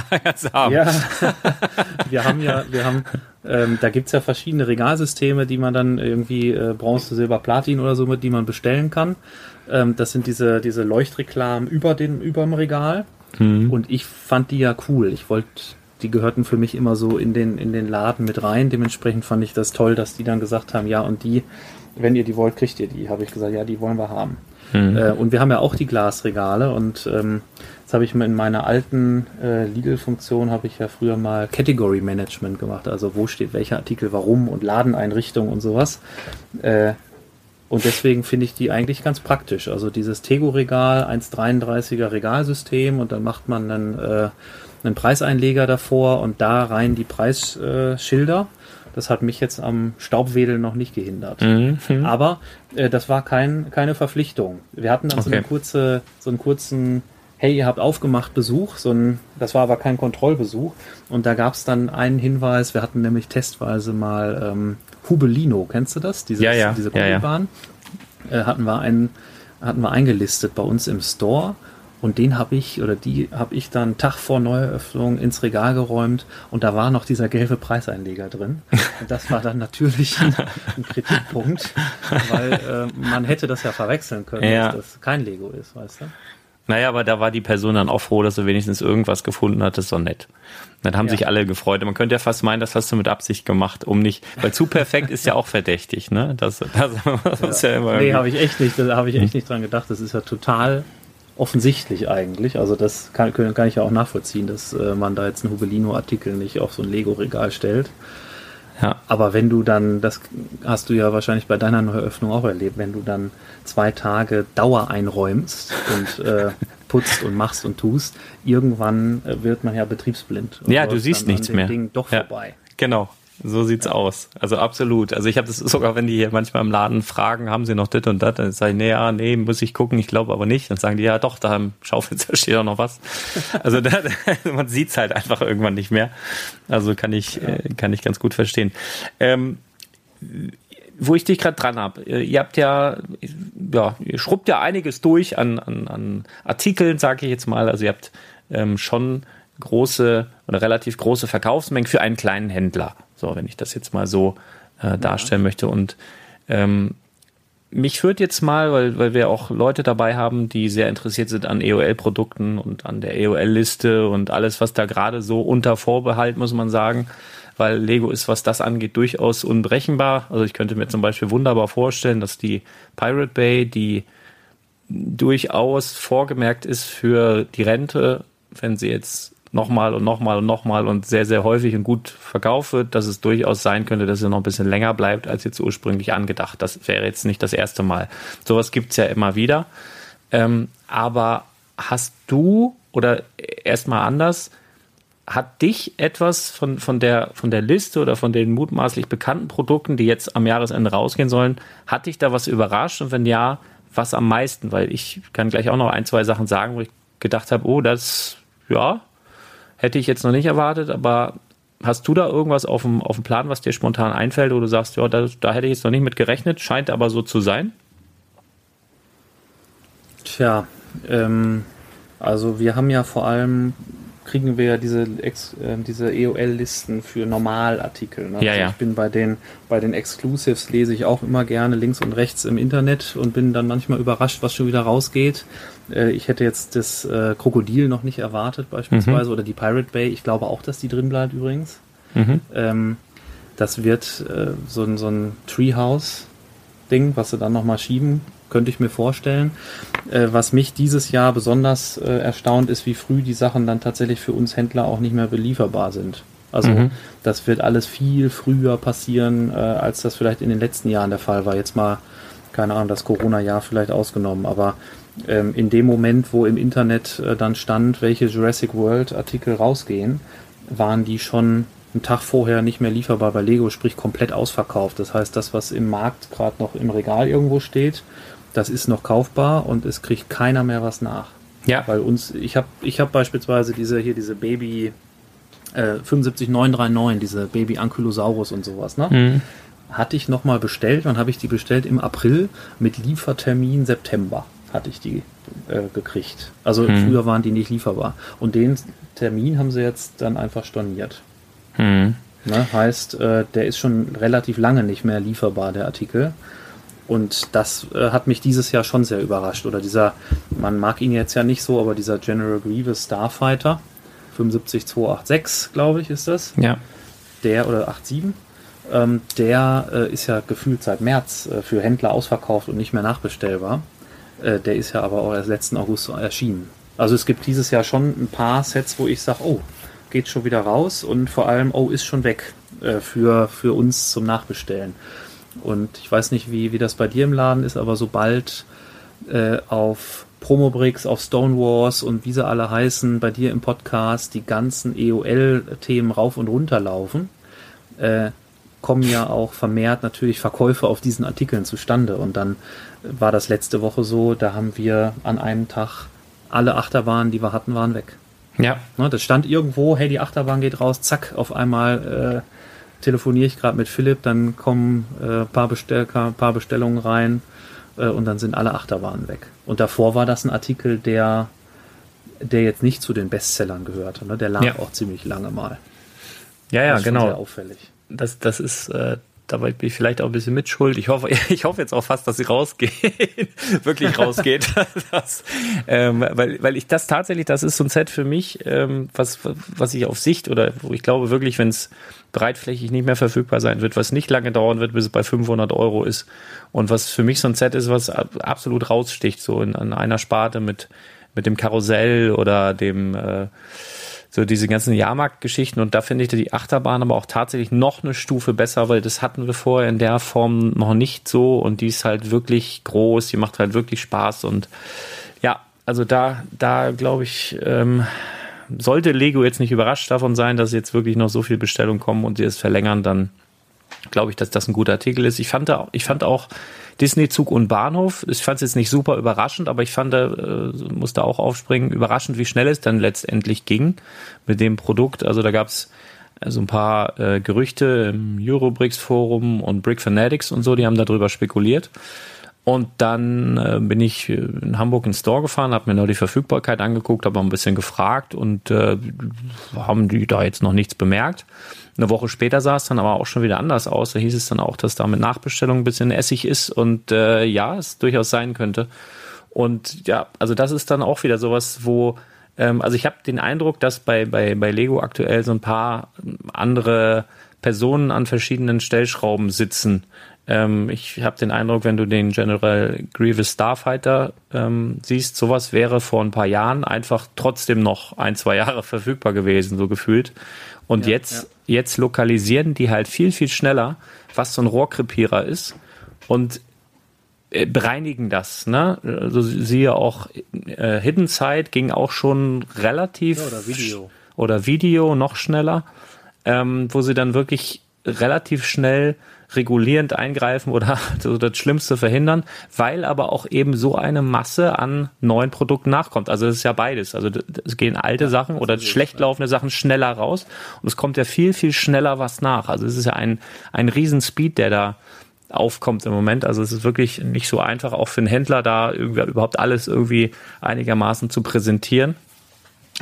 Speaker 1: arm.
Speaker 2: ja, wir haben ja, wir haben Ähm, da gibt's ja verschiedene Regalsysteme, die man dann irgendwie äh, Bronze, Silber, Platin oder so mit, die man bestellen kann. Ähm, das sind diese, diese Leuchtreklamen über den, überm Regal. Und ich fand die ja cool. Ich wollte, die gehörten für mich immer so in den, in den Laden mit rein. Dementsprechend fand ich das toll, dass die dann gesagt haben, ja, und die, wenn ihr die wollt, kriegt ihr die. Habe ich gesagt, ja, die wollen wir haben. Äh, und wir haben ja auch die Glasregale und ähm, jetzt habe ich in meiner alten äh, Lidl-Funktion habe ich ja früher mal Category Management gemacht, also wo steht welcher Artikel warum und Ladeneinrichtung und sowas. Äh, und deswegen finde ich die eigentlich ganz praktisch. Also dieses Tego-Regal, 1,33er Regalsystem und dann macht man einen, äh, einen Preiseinleger davor und da rein die Preisschilder. Schilder. das hat mich jetzt am Staubwedeln noch nicht gehindert. Aber äh, das war kein, keine Verpflichtung. Wir hatten dann so, eine
Speaker 1: Okay.
Speaker 2: kurze, so einen kurzen Hey, ihr habt aufgemacht Besuch, so ein, das war aber kein Kontrollbesuch. Und da gab es dann einen Hinweis, wir hatten nämlich testweise mal ähm, Hubelino, kennst du das? Dieses,
Speaker 1: Ja, ja,
Speaker 2: Diese
Speaker 1: ja, ja.
Speaker 2: Äh, hatten, wir einen, hatten wir eingelistet bei uns im Store. Und den habe ich, oder die habe ich dann Tag vor Neueröffnung ins Regal geräumt und da war noch dieser gelbe Preiseinleger drin. Und das war dann natürlich ein, ein Kritikpunkt, weil äh, man hätte das ja verwechseln können,
Speaker 1: Ja.
Speaker 2: dass das kein Lego ist, weißt du?
Speaker 1: Naja, aber da war die Person dann auch froh, dass sie wenigstens irgendwas gefunden hat, das ist doch nett. Dann haben
Speaker 2: Ja.
Speaker 1: sich alle gefreut. Man könnte ja fast meinen, das hast du mit Absicht gemacht, um nicht, weil zu perfekt ist ja auch verdächtig, ne? Das, das, das ist ja immer
Speaker 2: Nee, habe ich echt nicht, da habe ich echt nicht dran gedacht. Das ist ja total offensichtlich eigentlich. Also das kann, kann kann ich ja auch nachvollziehen, dass äh, man da jetzt einen Hubelino-Artikel nicht auf so ein Lego-Regal stellt.
Speaker 1: Ja.
Speaker 2: Aber wenn du dann, das hast du ja wahrscheinlich bei deiner Neueröffnung auch erlebt, wenn du dann zwei Tage Dauer einräumst und äh, putzt und machst und tust, irgendwann äh, wird man ja betriebsblind. und
Speaker 1: Ja, du siehst
Speaker 2: dann an
Speaker 1: nichts
Speaker 2: dem
Speaker 1: mehr.
Speaker 2: Ding doch
Speaker 1: Ja.
Speaker 2: vorbei.
Speaker 1: Genau, so sieht's aus. Also absolut. Also ich habe das sogar, wenn die hier manchmal im Laden fragen, haben sie noch das und das, dann sage ich, nee, ja, nee, muss ich gucken, ich glaube aber nicht. Dann sagen die, ja doch, da im Schaufenster steht auch noch was. Also da, man sieht's halt einfach irgendwann nicht mehr. Also kann ich, äh, kann ich ganz gut verstehen. Ähm, wo ich dich gerade dran habe, ihr habt ja, ja, ihr schrubbt ja einiges durch an, an, an Artikeln, sage ich jetzt mal. Also ihr habt ähm, schon große oder relativ große Verkaufsmengen für einen kleinen Händler. So, wenn ich das jetzt mal so äh, darstellen möchte. Und ähm, mich führt jetzt mal, weil, weil wir auch Leute dabei haben, die sehr interessiert sind an EOL-Produkten und an der EOL-Liste und alles, was da gerade so unter Vorbehalt, muss man sagen. Weil Lego ist, was das angeht, durchaus unberechenbar. Also ich könnte mir zum Beispiel wunderbar vorstellen, dass die Pirate Bay, die durchaus vorgemerkt ist für die Rente, wenn sie jetzt nochmal und nochmal und nochmal und sehr, sehr häufig und gut verkauft wird, dass es durchaus sein könnte, dass sie noch ein bisschen länger bleibt, als jetzt ursprünglich angedacht. Das wäre jetzt nicht das erste Mal. Sowas gibt's ja immer wieder. Ähm, aber hast du, oder erstmal anders, hat dich etwas von, von, der, von der Liste oder von den mutmaßlich bekannten Produkten, die jetzt am Jahresende rausgehen sollen, hat dich da was überrascht? Und wenn ja, was am meisten? Weil ich kann gleich auch noch ein, zwei Sachen sagen, wo ich gedacht habe, oh, das, ja, hätte ich jetzt noch nicht erwartet, aber hast du da irgendwas auf dem, auf dem Plan, was dir spontan einfällt, wo du sagst, ja, da, da hätte ich jetzt noch nicht mit gerechnet, scheint aber so zu sein?
Speaker 2: Tja, ähm, also wir haben ja vor allem, kriegen wir ja diese, Ex, äh, diese EOL-Listen für Normalartikel. Ne?
Speaker 1: Ja,
Speaker 2: also
Speaker 1: ja.
Speaker 2: Ich bin bei den, bei den Exclusives lese ich auch immer gerne links und rechts im Internet und bin dann manchmal überrascht, was schon wieder rausgeht. Äh, ich hätte jetzt das äh, Krokodil noch nicht erwartet beispielsweise oder die Pirate Bay. Ich glaube auch, dass die drin bleibt übrigens. Ähm, das wird äh, so, ein- so ein Treehouse-Ding, was sie dann nochmal schieben, könnte ich mir vorstellen. Äh, was mich dieses Jahr besonders äh, erstaunt, ist, wie früh die Sachen dann tatsächlich für uns Händler auch nicht mehr belieferbar sind. Also das wird alles viel früher passieren, äh, als das vielleicht in den letzten Jahren der Fall war. Jetzt mal, keine Ahnung, das Corona-Jahr vielleicht ausgenommen, aber ähm, in dem Moment, wo im Internet äh, dann stand, welche Jurassic World-Artikel rausgehen, waren die schon einen Tag vorher nicht mehr lieferbar bei Lego, sprich komplett ausverkauft. Das heißt, das, was im Markt gerade noch im Regal irgendwo steht, das ist noch kaufbar und es kriegt keiner mehr was nach.
Speaker 1: Ja.
Speaker 2: Weil uns, ich habe ich hab beispielsweise diese hier, diese Baby äh, 75939, diese Baby Ankylosaurus und sowas, ne? Hatte ich nochmal bestellt, wann habe ich die bestellt? Im April mit Liefertermin September hatte ich die äh, gekriegt. Also früher waren die nicht lieferbar. Und den Termin haben sie jetzt dann einfach storniert.
Speaker 1: Hm.
Speaker 2: Ne? Heißt, äh, der ist schon relativ lange nicht mehr lieferbar, der Artikel. Und das äh, hat mich dieses Jahr schon sehr überrascht. Oder dieser, man mag ihn jetzt ja nicht so, aber dieser General Grievous Starfighter, 75286, glaube ich, ist das.
Speaker 3: Ja.
Speaker 2: Der oder 87, ähm, der äh, ist ja gefühlt seit März äh, für Händler ausverkauft und nicht mehr nachbestellbar. Äh, der ist ja aber auch erst letzten August erschienen. Also es gibt dieses Jahr schon ein paar Sets, wo ich sage, oh, geht schon wieder raus und vor allem, oh, ist schon weg äh, für, für uns zum Nachbestellen. Und ich weiß nicht, wie, wie das bei dir im Laden ist, aber sobald äh, auf Promobricks, auf Stonewars und wie sie alle heißen, bei dir im Podcast die ganzen EOL-Themen rauf und runter laufen, äh, kommen ja auch vermehrt natürlich Verkäufe auf diesen Artikeln zustande. Und dann war das letzte Woche so, da haben wir an einem Tag alle Achterbahnen, die wir hatten, waren weg.
Speaker 3: Ja.
Speaker 2: Ne, das stand irgendwo, hey, die Achterbahn geht raus, zack, auf einmal äh, telefoniere ich gerade mit Philipp, dann kommen äh, paar, Bestell paar Bestellungen rein äh, und dann sind alle Achterbahnen weg. Und davor war das ein Artikel, der, der jetzt nicht zu den Bestsellern gehörte. Ne? Der lag
Speaker 3: Ja.
Speaker 2: auch ziemlich lange mal.
Speaker 1: Ja, ja,
Speaker 2: Das
Speaker 1: genau.
Speaker 2: Sehr auffällig.
Speaker 1: das, das ist, äh, dabei bin ich vielleicht auch ein bisschen mitschuld. Ich hoffe, ich hoffe jetzt auch fast, dass sie rausgeht, wirklich rausgeht. das, ähm, weil, weil ich das tatsächlich, das ist so ein Set für mich, ähm, was, was ich auf Sicht oder wo ich glaube wirklich, wenn es breitflächig nicht mehr verfügbar sein wird, was nicht lange dauern wird, bis es bei 500 Euro ist und was für mich so ein Set ist, was ab- absolut raussticht, so in, an einer Sparte mit, mit dem Karussell oder dem, äh, so diese ganzen Jahrmarktgeschichten und da finde ich die Achterbahn aber auch tatsächlich noch eine Stufe besser, weil das hatten wir vorher in der Form noch nicht so und die ist halt wirklich groß, die macht halt wirklich Spaß und ja, also da, da glaube ich, ähm, sollte Lego jetzt nicht überrascht davon sein, dass jetzt wirklich noch so viel Bestellungen kommen und sie es verlängern, dann glaube ich, dass das ein guter Artikel ist. Ich fand, da, ich fand auch Disney Zug und Bahnhof, ich fand es jetzt nicht super überraschend, aber ich fand, da äh, musste auch aufspringen, überraschend, wie schnell es dann letztendlich ging mit dem Produkt. Also da gab es so ein paar äh, Gerüchte im Eurobricks Forum und Brick Fanatics und so, die haben darüber spekuliert. Und dann äh, bin ich in Hamburg ins Store gefahren, habe mir noch die Verfügbarkeit angeguckt, habe ein bisschen gefragt und äh, haben die da jetzt noch nichts bemerkt. Eine Woche später sah es dann aber auch schon wieder anders aus. Da hieß es dann auch, dass da mit Nachbestellung ein bisschen Essig ist und äh, ja, es durchaus sein könnte. Und ja, also das ist dann auch wieder sowas, wo ähm, also ich habe den Eindruck, dass bei, bei, bei Lego aktuell so ein paar andere Personen an verschiedenen Stellschrauben sitzen. Ähm, ich habe den Eindruck, wenn du den General Grievous Starfighter ähm, siehst, sowas wäre vor ein paar Jahren einfach trotzdem noch ein, zwei Jahre verfügbar gewesen, so gefühlt. Und
Speaker 2: Ja,
Speaker 1: jetzt, jetzt lokalisieren die halt viel, viel schneller, was so ein Rohrkrepierer ist. Und äh, bereinigen das. Ne? Also siehe auch äh, Hidden Side ging auch schon relativ
Speaker 2: Ja, oder Video.
Speaker 1: oder Video noch schneller, ähm, wo sie dann wirklich relativ schnell regulierend eingreifen oder so das Schlimmste verhindern, weil aber auch eben so eine Masse an neuen Produkten nachkommt. Also es ist ja beides. Also es gehen alte Sachen oder schlecht laufende Sachen schneller raus und es kommt ja viel, viel schneller was nach. Also es ist ja ein, ein Riesenspeed, der da aufkommt im Moment. Also es ist wirklich nicht so einfach, auch für einen Händler da irgendwie überhaupt alles irgendwie einigermaßen zu präsentieren.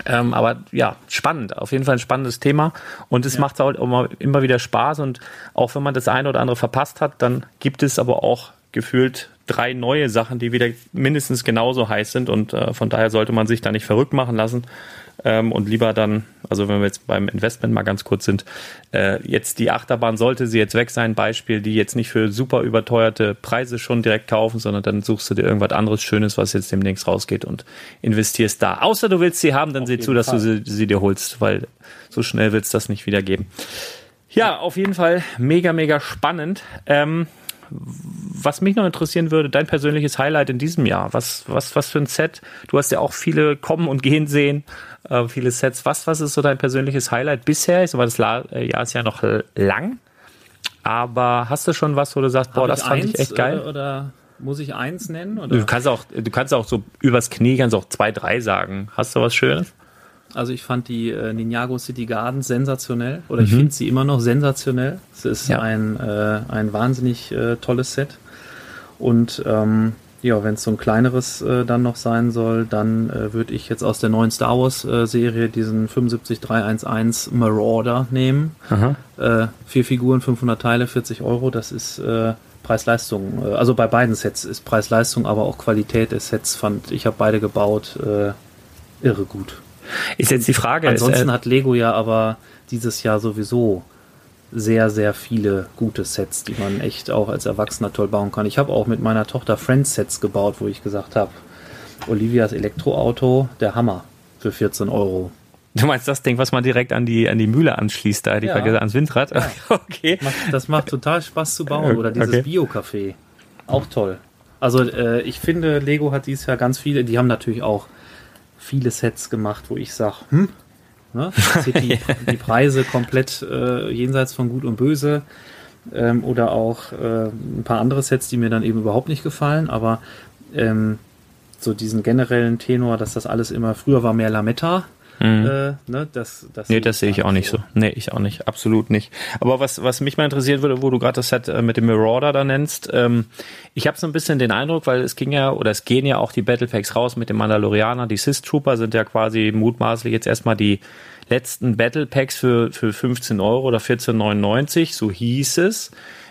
Speaker 1: Ähm, aber ja, spannend, auf jeden Fall ein spannendes Thema. Und es macht auch immer, immer wieder Spaß. Und auch wenn man das eine oder andere verpasst hat, dann gibt es aber auch gefühlt drei neue Sachen, die wieder mindestens genauso heiß sind. Und äh, von daher sollte man sich da nicht verrückt machen lassen ähm, und lieber dann, also wenn wir jetzt beim Investment mal ganz kurz sind, äh, jetzt die Achterbahn sollte sie jetzt weg sein, Beispiel, die jetzt nicht für super überteuerte Preise schon direkt kaufen, sondern dann suchst du dir irgendwas anderes Schönes, was jetzt demnächst rausgeht und investierst da. Außer du willst sie haben, dann sieh zu,
Speaker 2: jeden
Speaker 1: dass du
Speaker 2: Fall.
Speaker 1: sie, sie dir holst, weil so schnell wird es das nicht wieder geben. Ja, auf jeden Fall mega, mega spannend. Ähm, was mich noch interessieren würde, dein persönliches Highlight in diesem Jahr. Was, was, was für ein Set? Du hast ja auch viele kommen und gehen sehen, äh, viele Sets. Was, was ist so dein persönliches Highlight bisher? Ich sag mal, das La- äh, Jahr ist ja noch lang. Aber hast du schon was, wo du sagst, boah,
Speaker 2: Hab
Speaker 1: das fand
Speaker 2: eins,
Speaker 1: ich echt geil?
Speaker 2: Äh, oder muss ich eins nennen? Oder?
Speaker 1: Du kannst auch, du kannst auch so übers Knie, kannst auch zwei, drei sagen. Hast du was Schönes?
Speaker 2: Also ich fand die äh, Ninjago City Gardens sensationell oder ich finde sie immer noch sensationell. Es ist
Speaker 1: Ja.
Speaker 2: ein, äh, ein wahnsinnig äh, tolles Set. Und ähm, ja, wenn es so ein kleineres äh, dann noch sein soll, dann äh, würde ich jetzt aus der neuen Star Wars äh, Serie diesen 75311 Marauder nehmen. Äh, vier Figuren, 500 Teile, 40 Euro. Das ist äh, Preis-Leistung. Äh, also bei beiden Sets ist Preis-Leistung, aber auch Qualität des Sets fand ich habe beide gebaut. Äh, irre gut.
Speaker 1: Ist jetzt die Frage.
Speaker 2: Ansonsten
Speaker 1: ist, äh,
Speaker 2: hat Lego ja aber dieses Jahr sowieso sehr, sehr viele gute Sets, die man echt auch als Erwachsener toll bauen kann. Ich habe auch mit meiner Tochter Friends-Sets gebaut, wo ich gesagt habe, Olivias Elektroauto, der Hammer für 14 Euro.
Speaker 1: du meinst das Ding, was man direkt an die, an die Mühle anschließt, da, die
Speaker 2: Ja.
Speaker 1: gesagt, ans Windrad? Okay.
Speaker 2: Macht, das macht total Spaß zu bauen. Oder dieses
Speaker 1: Okay.
Speaker 2: Bio-Café. Auch toll. Also äh, ich finde, Lego hat dieses Jahr ganz viele, die haben natürlich auch viele Sets gemacht, wo ich sage, hm, ne? die, die Preise komplett äh, jenseits von Gut und Böse. Ähm, oder auch äh, ein paar andere Sets, die mir dann eben überhaupt nicht gefallen, aber ähm, so diesen generellen Tenor, dass das alles immer, früher war mehr Lametta, äh, ne, das, das
Speaker 1: Mhm. Nee, das sehe ich auch nicht so. Nee, ich auch nicht. Absolut nicht. Aber was, was mich mal interessiert würde, wo du gerade das Set äh, mit dem Marauder da nennst, ähm, ich habe so ein bisschen den Eindruck, weil es ging ja, oder es gehen ja auch die Battle Packs raus mit dem Mandalorianer. Die Sith Trooper sind ja quasi mutmaßlich jetzt erstmal die letzten Battle Packs für, für 15 Euro oder 14,99, so hieß es.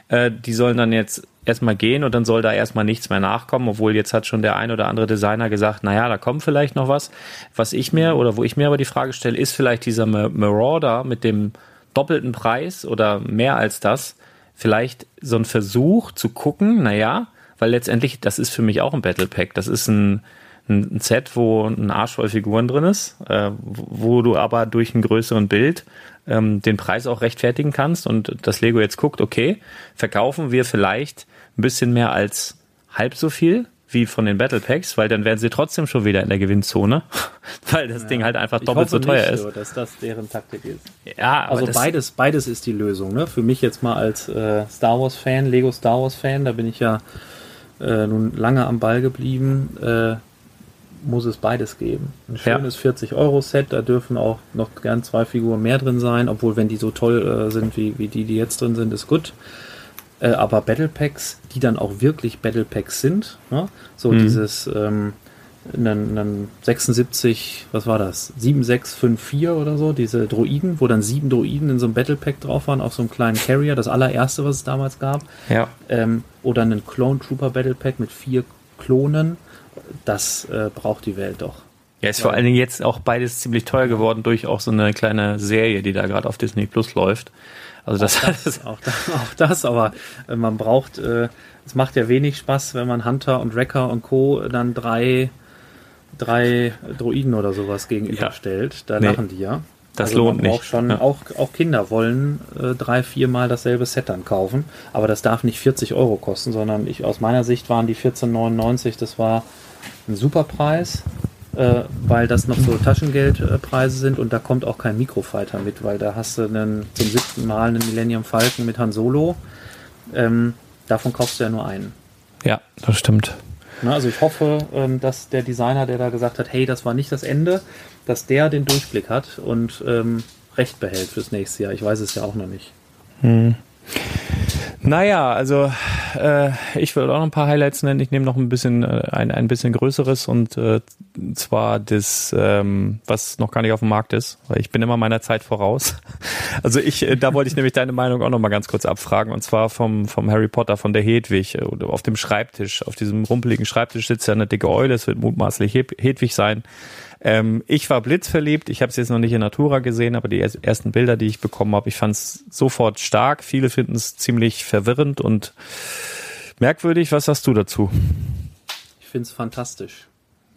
Speaker 1: Äh, die sollen dann jetzt erstmal gehen und dann soll da erstmal nichts mehr nachkommen, obwohl jetzt hat schon der ein oder andere Designer gesagt, naja, da kommt vielleicht noch was. Was ich mir oder wo ich mir aber die Frage stelle, ist vielleicht dieser Ma- Marauder mit dem doppelten Preis oder mehr als das vielleicht so ein Versuch zu gucken, naja, weil letztendlich, das ist für mich auch ein Battle Pack. Das ist ein, ein ein Set, wo ein Arsch voll Figuren drin ist, äh, wo du aber durch einen größeren Bild ähm, den Preis auch rechtfertigen kannst und das Lego jetzt guckt, okay, verkaufen wir vielleicht ein bisschen mehr als halb so viel wie von den Battle Packs, weil dann wären sie trotzdem schon wieder in der Gewinnzone, weil das Ding halt einfach doppelt so teuer
Speaker 2: nicht,
Speaker 1: ist.
Speaker 2: so, dass das deren Taktik ist.
Speaker 1: Ja,
Speaker 2: Also beides, beides ist die Lösung. Ne? Für mich jetzt mal als äh, Star Wars Fan, Lego Star Wars Fan, da bin ich ja äh, nun lange am Ball geblieben. Äh, muss es beides geben. Ein
Speaker 1: Ja.
Speaker 2: schönes 40 Euro Set, da dürfen auch noch gern zwei Figuren mehr drin sein, obwohl wenn die so toll äh, sind wie, wie die, die jetzt drin sind, ist gut. Äh, aber Battle Packs, die dann auch wirklich Battle Packs sind, ne? so dieses ähm, einen, einen 76, was war das? 7654 oder so, diese Droiden, wo dann sieben Droiden in so einem Battle Pack drauf waren, auf so einem kleinen Carrier, das allererste, was es damals gab.
Speaker 1: ja.
Speaker 2: Ähm, oder einen Clone Trooper Battle Pack mit vier Klonen. Das äh, braucht die Welt doch.
Speaker 1: Ja, ist vor allen Dingen jetzt auch beides ziemlich teuer geworden durch auch so eine kleine Serie, die da gerade auf Disney Plus läuft. Also das,
Speaker 2: Das, auch, das, auch das, aber äh, man braucht, äh, es macht ja wenig Spaß, wenn man Hunter und Wrecker und Co. dann drei, drei Droiden oder sowas gegenüberstellt. Da
Speaker 1: Nee.
Speaker 2: lachen die ja.
Speaker 1: Das
Speaker 2: also
Speaker 1: lohnt nicht.
Speaker 2: Schon,
Speaker 1: Ja.
Speaker 2: auch, auch Kinder wollen äh, drei, viermal dasselbe Set dann kaufen. Aber das darf nicht 40 Euro kosten, sondern ich, aus meiner Sicht waren die 14,99, das war ein super Preis, äh, weil das noch so Taschengeldpreise sind und da kommt auch kein Mikrofighter mit, weil da hast du einen, zum siebten Mal einen Millennium Falcon mit Han Solo. Ähm, davon kaufst du ja nur einen.
Speaker 1: ja, das stimmt.
Speaker 2: Na, also ich hoffe, ähm, dass der Designer, der da gesagt hat, hey, das war nicht das Ende, dass der den Durchblick hat und ähm, Recht behält fürs nächste Jahr. Ich weiß es ja auch noch nicht.
Speaker 1: Naja, also äh, ich will auch noch ein paar Highlights nennen. Ich nehme noch ein bisschen äh, ein, ein bisschen größeres und äh, zwar das, ähm, was noch gar nicht auf dem Markt ist, weil ich bin immer meiner Zeit voraus. Also ich, äh, da wollte ich nämlich deine Meinung auch noch mal ganz kurz abfragen und zwar vom vom Harry Potter von der Hedwig äh, auf dem Schreibtisch, auf diesem rumpeligen Schreibtisch sitzt ja eine dicke Eule. Es wird mutmaßlich Hed- Hedwig sein. Ähm, ich war blitzverliebt. Ich habe es jetzt noch nicht in Natura gesehen, aber die er- ersten Bilder, die ich bekommen habe, ich fand es sofort stark. Viele finden es ziemlich verwirrend und merkwürdig. Was hast du dazu?
Speaker 2: Ich finde es fantastisch.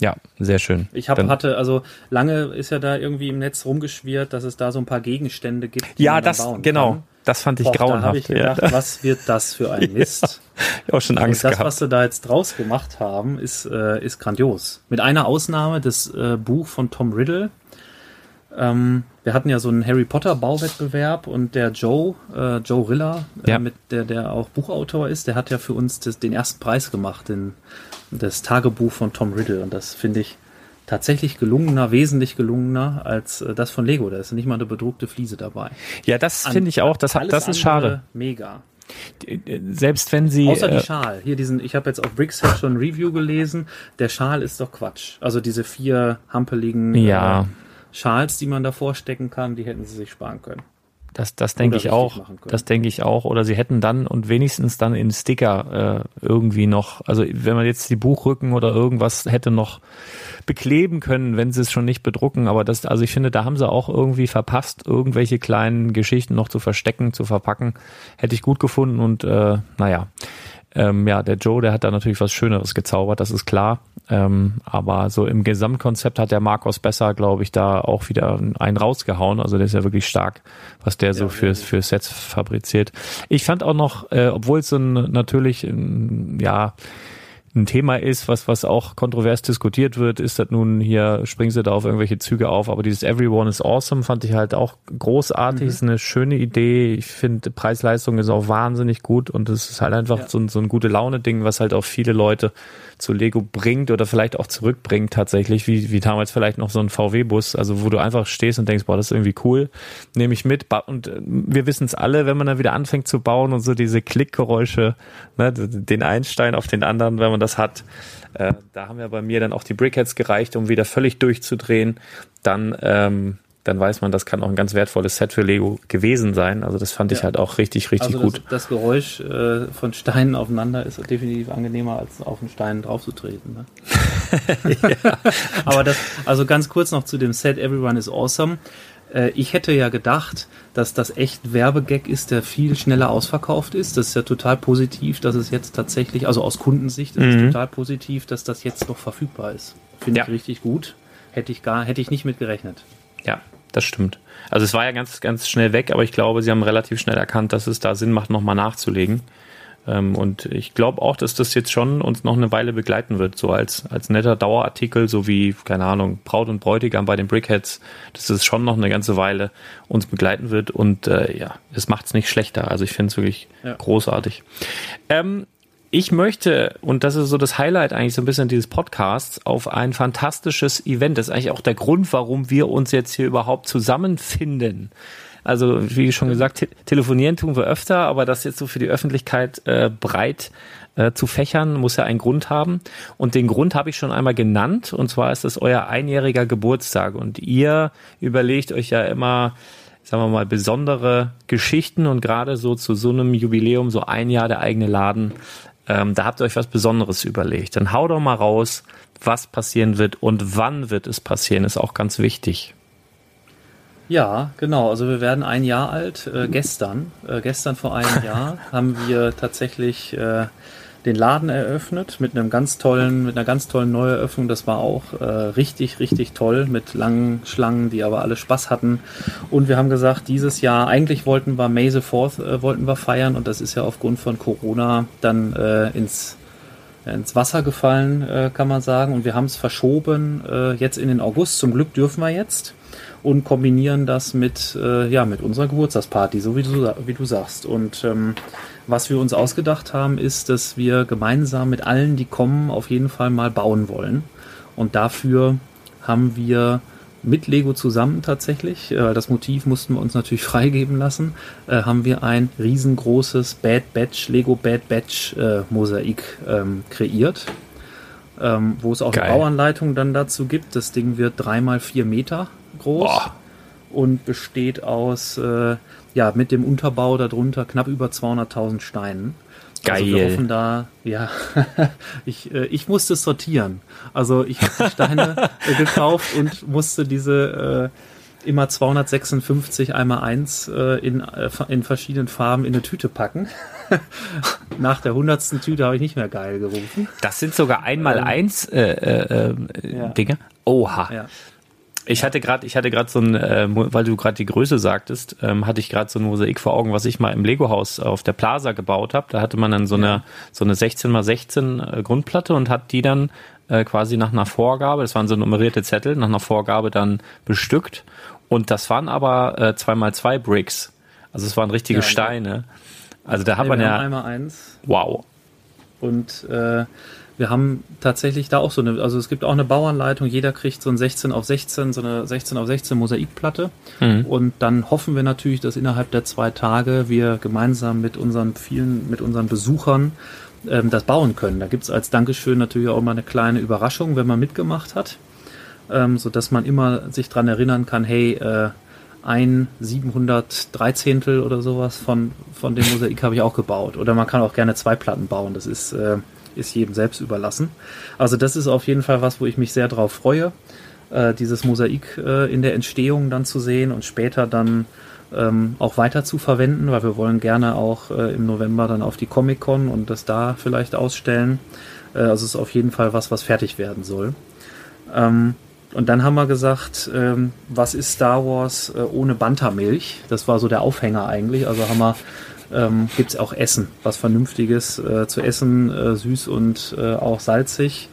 Speaker 1: Ja, sehr schön.
Speaker 2: Ich hab,
Speaker 1: Dann-
Speaker 2: hatte, also lange ist ja da irgendwie im Netz rumgeschwirrt, dass es da so ein paar Gegenstände gibt. die
Speaker 1: ja,
Speaker 2: man
Speaker 1: das
Speaker 2: bauen
Speaker 1: genau.
Speaker 2: Kann.
Speaker 1: Das fand ich
Speaker 2: Och, da habe
Speaker 1: grauenhaft.
Speaker 2: ich gedacht,
Speaker 1: ja.
Speaker 2: was wird das für ein Mist?
Speaker 1: Ich auch schon
Speaker 2: Und
Speaker 1: Angst
Speaker 2: das,
Speaker 1: gehabt.
Speaker 2: was sie da jetzt draus gemacht haben, ist, äh, ist grandios. Mit einer Ausnahme, das äh, Buch von Tom Riddle. Ähm, wir hatten ja so einen Harry Potter Bauwettbewerb und der Joe, äh, Joe Riller, äh,
Speaker 1: Ja.
Speaker 2: mit der, der auch Buchautor ist, der hat ja für uns das, den ersten Preis gemacht, den, das Tagebuch von Tom Riddle. Und das finde ich tatsächlich gelungener, wesentlich gelungener als äh, das von Lego. Da ist nicht mal eine bedruckte Fliese dabei.
Speaker 1: Ja, das finde ich auch. Das, hat- das ist schade.
Speaker 2: Mega.
Speaker 1: Selbst wenn sie.
Speaker 2: Außer die
Speaker 1: äh,
Speaker 2: Schal. Hier diesen, ich habe jetzt auf Brickset schon ein Review gelesen. Der Schal ist doch Quatsch. Also diese vier hampeligen
Speaker 1: Ja.
Speaker 2: äh, Schals, die man davor stecken kann, die hätten sie sich sparen können.
Speaker 1: Das, das denke ich auch. Das denke ich auch. Oder sie hätten dann und wenigstens dann in Sticker äh, irgendwie noch, also wenn man jetzt die Buchrücken oder irgendwas hätte noch bekleben können, wenn sie es schon nicht bedrucken. Aber das, also ich finde, da haben sie auch irgendwie verpasst, irgendwelche kleinen Geschichten noch zu verstecken, zu verpacken. Hätte ich gut gefunden und äh, naja. Ähm, ja, der Joe, der hat da natürlich was Schöneres gezaubert, das ist klar. Ähm, aber so im Gesamtkonzept hat der Marcos besser, glaube ich, da auch wieder einen rausgehauen. Also der ist ja wirklich stark, was der so für, für Sets fabriziert. Ich fand auch noch, äh, obwohl es so ein, natürlich, ein, ja, ein Thema ist, was, was auch kontrovers diskutiert wird, ist das nun hier, springen sie da auf irgendwelche Züge auf, aber dieses Everyone is Awesome fand ich halt auch großartig, ist eine schöne Idee. Ich finde, Preis-Leistung ist auch wahnsinnig gut und es ist halt einfach
Speaker 2: Ja.
Speaker 1: so, ein- so ein gute Laune-Ding, was halt auch viele Leute zu Lego bringt oder vielleicht auch zurückbringt tatsächlich, wie, wie damals vielleicht noch so ein VW-Bus, also wo du einfach stehst und denkst, boah, das ist irgendwie cool, nehme ich mit. Und äh, wir wissen es alle, wenn man dann wieder anfängt zu bauen und so diese Klickgeräusche, ne, den einen Stein auf den anderen, wenn man das hat, äh, da haben ja bei mir dann auch die Brickheads gereicht, um wieder völlig durchzudrehen. Dann, ähm, dann weiß man, das kann auch ein ganz wertvolles Set für Lego gewesen sein. Also das fand ich
Speaker 2: Ja.
Speaker 1: halt auch richtig, richtig
Speaker 2: also
Speaker 1: gut.
Speaker 2: Das, das Geräusch äh, von Steinen aufeinander ist definitiv angenehmer, als auf einen Stein draufzutreten. Ne? Aber das, also ganz kurz noch zu dem Set Everyone is Awesome. Äh, ich hätte ja gedacht, dass das echt Werbegag ist, der viel schneller ausverkauft ist. Das ist ja total positiv, dass es jetzt tatsächlich, also aus Kundensicht ist es
Speaker 1: Mhm.
Speaker 2: total positiv, dass das jetzt noch verfügbar ist. Finde
Speaker 1: Ja.
Speaker 2: ich richtig gut. Hätte ich gar, hätte ich nicht mit gerechnet.
Speaker 1: Ja, das stimmt. Also es war ja ganz, ganz schnell weg, aber ich glaube, sie haben relativ schnell erkannt, dass es da Sinn macht, nochmal nachzulegen. Ähm, und ich glaube auch, dass das jetzt schon uns noch eine Weile begleiten wird, so als, als netter Dauerartikel, so wie, keine Ahnung, Braut und Bräutigam bei den Brickheads, dass es schon noch eine ganze Weile uns begleiten wird. Und äh, ja, es macht es nicht schlechter. Also ich finde es wirklich
Speaker 2: Ja.
Speaker 1: großartig. Ähm, ich möchte, und das ist so das Highlight eigentlich so ein bisschen dieses Podcasts, auf ein fantastisches Event. Das ist eigentlich auch der Grund, warum wir uns jetzt hier überhaupt zusammenfinden. Also, wie schon gesagt, te telefonieren tun wir öfter, aber das jetzt so für die Öffentlichkeit äh, breit äh, zu fächern, muss ja einen Grund haben. Und den Grund habe ich schon einmal genannt, und zwar ist es euer einjähriger Geburtstag. Und ihr überlegt euch ja immer, sagen wir mal, besondere Geschichten und gerade so zu so einem Jubiläum, so ein Jahr der eigene Laden, ähm, da habt ihr euch was Besonderes überlegt. Dann hau doch mal raus, was passieren wird und wann wird es passieren, ist auch ganz wichtig.
Speaker 2: Ja, genau. Also wir werden ein Jahr alt. Äh, gestern, äh, gestern vor einem Jahr haben wir tatsächlich äh, den Laden eröffnet mit einem ganz tollen, mit einer ganz tollen Neueröffnung. Das war auch äh, richtig, richtig toll mit langen Schlangen, die aber alle Spaß hatten. Und wir haben gesagt, dieses Jahr eigentlich wollten wir May the Fourth äh, wollten wir feiern und das ist ja aufgrund von Corona dann äh, ins ja, ins Wasser gefallen, äh, kann man sagen. Und wir haben es verschoben äh, jetzt in den August. Zum Glück dürfen wir jetzt und kombinieren das mit, äh, ja, mit unserer Geburtstagsparty, so wie du, wie du sagst. Und ähm, was wir uns ausgedacht haben, ist, dass wir gemeinsam mit allen, die kommen, auf jeden Fall mal bauen wollen. Und dafür haben wir mit Lego zusammen tatsächlich, äh, das Motiv mussten wir uns natürlich freigeben lassen, äh, haben wir ein riesengroßes Bad Batch, Lego Bad Batch äh, Mosaik ähm, kreiert, ähm, wo es auch
Speaker 1: Geil.
Speaker 2: eine Bauanleitung dann dazu gibt. Das Ding wird drei mal vier Meter groß
Speaker 1: Boah.
Speaker 2: und besteht aus, äh, ja, mit dem Unterbau darunter knapp über 200.000 Steinen. Also wir
Speaker 1: Geil.
Speaker 2: hoffen da, ja, ich, äh, ich musste sortieren. Also ich habe die Steine äh, gekauft und musste diese äh, immer 256 einmal eins äh, in, äh, in verschiedenen Farben in eine Tüte packen. Nach der hundertsten Tüte habe ich nicht mehr geil gerufen.
Speaker 1: Das sind sogar einmal eins äh, äh, äh,
Speaker 2: Ja.
Speaker 1: Dinge. Oha.
Speaker 2: Ja.
Speaker 1: Ich hatte gerade, ich hatte gerade so ein, äh, weil du gerade die Größe sagtest, ähm, hatte ich gerade so ein Mosaik vor Augen, was ich mal im Lego-Haus auf der Plaza gebaut habe. Da hatte man dann so eine so eine 16 x 16 äh, Grundplatte und hat die dann äh, quasi nach einer Vorgabe, das waren so nummerierte Zettel, nach einer Vorgabe dann bestückt. Und das waren aber äh, 2x2 Bricks. Also es waren richtige
Speaker 2: Ja,
Speaker 1: Steine. Also da hat
Speaker 2: Nee,
Speaker 1: man
Speaker 2: wir
Speaker 1: ja,
Speaker 2: einmal eins
Speaker 1: wow.
Speaker 2: und äh, wir haben tatsächlich da auch so eine, also es gibt auch eine Bauanleitung, jeder kriegt so ein 16 auf 16, so eine 16 auf 16 Mosaikplatte. Mhm. Und dann hoffen wir natürlich, dass innerhalb der zwei Tage wir gemeinsam mit unseren vielen, mit unseren Besuchern ähm, das bauen können. Da gibt's als Dankeschön natürlich auch mal eine kleine Überraschung, wenn man mitgemacht hat. Ähm, so dass man immer sich dran erinnern kann, hey, äh, ein 713 oder sowas von, von dem Mosaik habe ich auch gebaut. Oder man kann auch gerne zwei Platten bauen. Das ist, äh, ist jedem selbst überlassen. Also das ist auf jeden Fall was, wo ich mich sehr drauf freue, äh, dieses Mosaik äh, in der Entstehung dann zu sehen und später dann ähm, auch weiter zu verwenden, weil wir wollen gerne auch äh, im November dann auf die Comic-Con und das da vielleicht ausstellen. Äh, also es ist auf jeden Fall was, was fertig werden soll. Ähm, und dann haben wir gesagt, ähm, was ist Star Wars äh, ohne Bantamilch? Das war so der Aufhänger eigentlich. Also haben wir ähm, gibt es auch Essen, was Vernünftiges äh, zu essen, äh, süß und äh, auch salzig.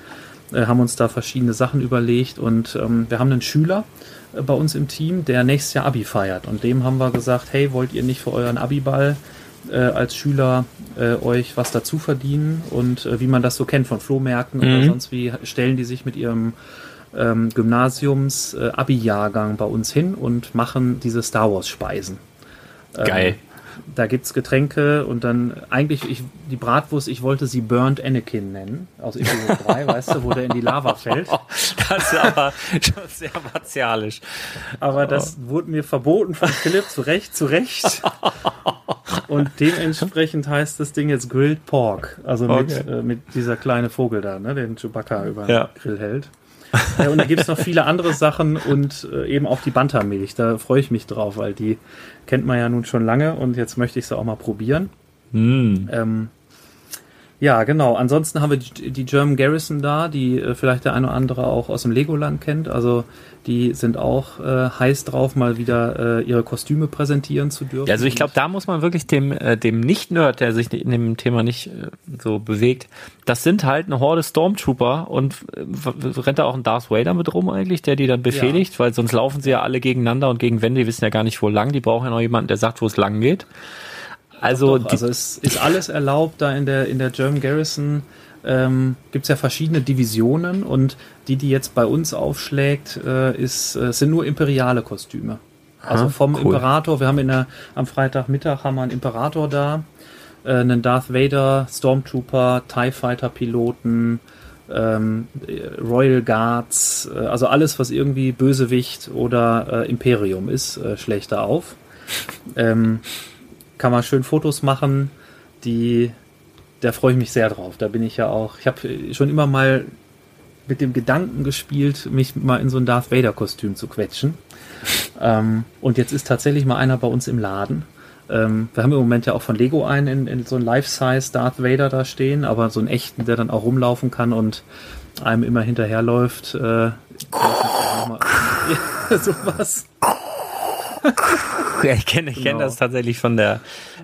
Speaker 2: Äh, haben uns da verschiedene Sachen überlegt und ähm, wir haben einen Schüler äh, bei uns im Team, der nächstes Jahr Abi feiert und dem haben wir gesagt, hey, wollt ihr nicht für euren Abiball äh, als Schüler euch was dazu verdienen und wie man das so kennt von Flohmärkten mhm. oder sonst wie stellen die sich mit ihrem ähm, Gymnasiums äh, Abi-Jahrgang bei uns hin und machen diese Star Wars Speisen.
Speaker 3: Geil. Ähm,
Speaker 2: da gibt's Getränke und dann eigentlich ich, die Bratwurst, ich wollte sie Burnt Anakin nennen, aus Episode 3, weißt du, wo der in die Lava fällt.
Speaker 3: Das ist aber schon sehr martialisch.
Speaker 2: Aber das oh. wurde mir verboten von Philipp, zu Recht, zu Recht. Und dementsprechend heißt das Ding jetzt Grilled Pork, also mit, okay. äh, mit dieser kleine Vogel da, ne, den Chewbacca über den ja. Grill hält. Äh, und da gibt's noch viele andere Sachen und äh, eben auch die Bantermilch. Da freue ich mich drauf, weil die kennt man ja nun schon lange und jetzt möchte ich sie auch mal probieren. Mm. Ähm, ja, genau. Ansonsten haben wir die, die German Garrison da, die äh, vielleicht der eine oder andere auch aus dem Legoland kennt. Also die sind auch äh, heiß drauf, mal wieder äh, ihre Kostüme präsentieren zu dürfen.
Speaker 3: Also ich glaube, da muss man wirklich dem, äh, dem Nicht-Nerd, der sich in dem Thema nicht äh, so bewegt, das sind halt eine Horde Stormtrooper und äh, rennt da auch ein Darth Vader mit rum eigentlich, der die dann befehligt, ja. weil sonst laufen sie ja alle gegeneinander und gegen Wände, die wissen ja gar nicht, wo lang. Die brauchen ja noch jemanden, der sagt, wo es lang geht.
Speaker 2: Also, doch, doch, also es ist alles erlaubt da in der, in der German Garrison. Ähm, gibt es ja verschiedene Divisionen und die, die jetzt bei uns aufschlägt, äh, ist, äh, sind nur imperiale Kostüme. Also vom cool. Imperator, wir haben in der, am Freitagmittag haben wir einen Imperator da, äh, einen Darth Vader, Stormtrooper, TIE Fighter Piloten, ähm, Royal Guards, äh, also alles, was irgendwie Bösewicht oder äh, Imperium ist, äh, schlägt da auf. Ähm, kann man schön Fotos machen, die, da freue ich mich sehr drauf. Da bin ich ja auch, ich habe schon immer mal mit dem Gedanken gespielt, mich mal in so ein Darth Vader Kostüm zu quetschen. Ähm, und jetzt ist tatsächlich mal einer bei uns im Laden. Ähm, wir haben im Moment ja auch von Lego einen in, in so ein Life-Size Darth Vader da stehen, aber so einen echten, der dann auch rumlaufen kann und einem immer hinterherläuft. Äh, sowas.
Speaker 3: ich kenne ich kenn genau. das tatsächlich von der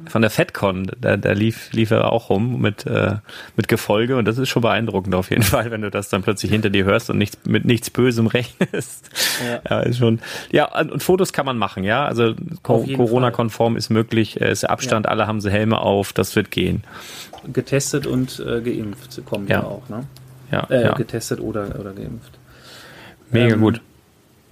Speaker 3: von der FedCon. Da, da lief, lief er auch rum mit, äh, mit Gefolge und das ist schon beeindruckend auf jeden Fall, wenn du das dann plötzlich hinter dir hörst und nichts, mit nichts Bösem rechnest. Ja. ja, ist schon. Ja, und Fotos kann man machen, ja. Also Corona-konform ist möglich, es ist Abstand, ja. alle haben sie Helme auf, das wird gehen.
Speaker 2: Getestet und äh, geimpft kommen ja. ja auch, ne?
Speaker 3: Ja,
Speaker 2: äh,
Speaker 3: ja.
Speaker 2: Getestet oder, oder geimpft.
Speaker 3: Mega ähm, gut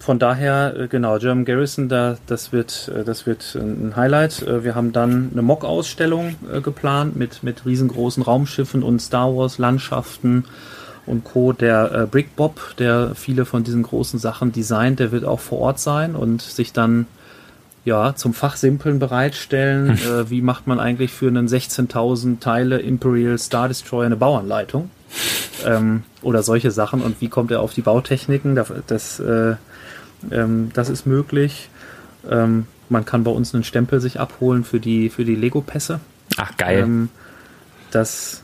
Speaker 2: von daher, äh, genau, German Garrison, da, das, wird, äh, das wird ein Highlight. Äh, wir haben dann eine Mock-Ausstellung geplant mit, mit riesengroßen Raumschiffen und Star Wars-Landschaften und Co. Der Brick Bob, der viele von diesen großen Sachen designt, der wird auch vor Ort sein und sich dann ja, zum Fachsimpeln bereitstellen. Hm. wie macht man eigentlich für einen 16.000 Teile Imperial Star Destroyer eine Bauanleitung? Ähm, oder solche Sachen und wie kommt er auf die Bautechniken? Das, das äh, ähm, das ist möglich. Ähm, man kann bei uns einen Stempel sich abholen für die, für die Lego-Pässe.
Speaker 3: Ach, geil. Ähm,
Speaker 2: das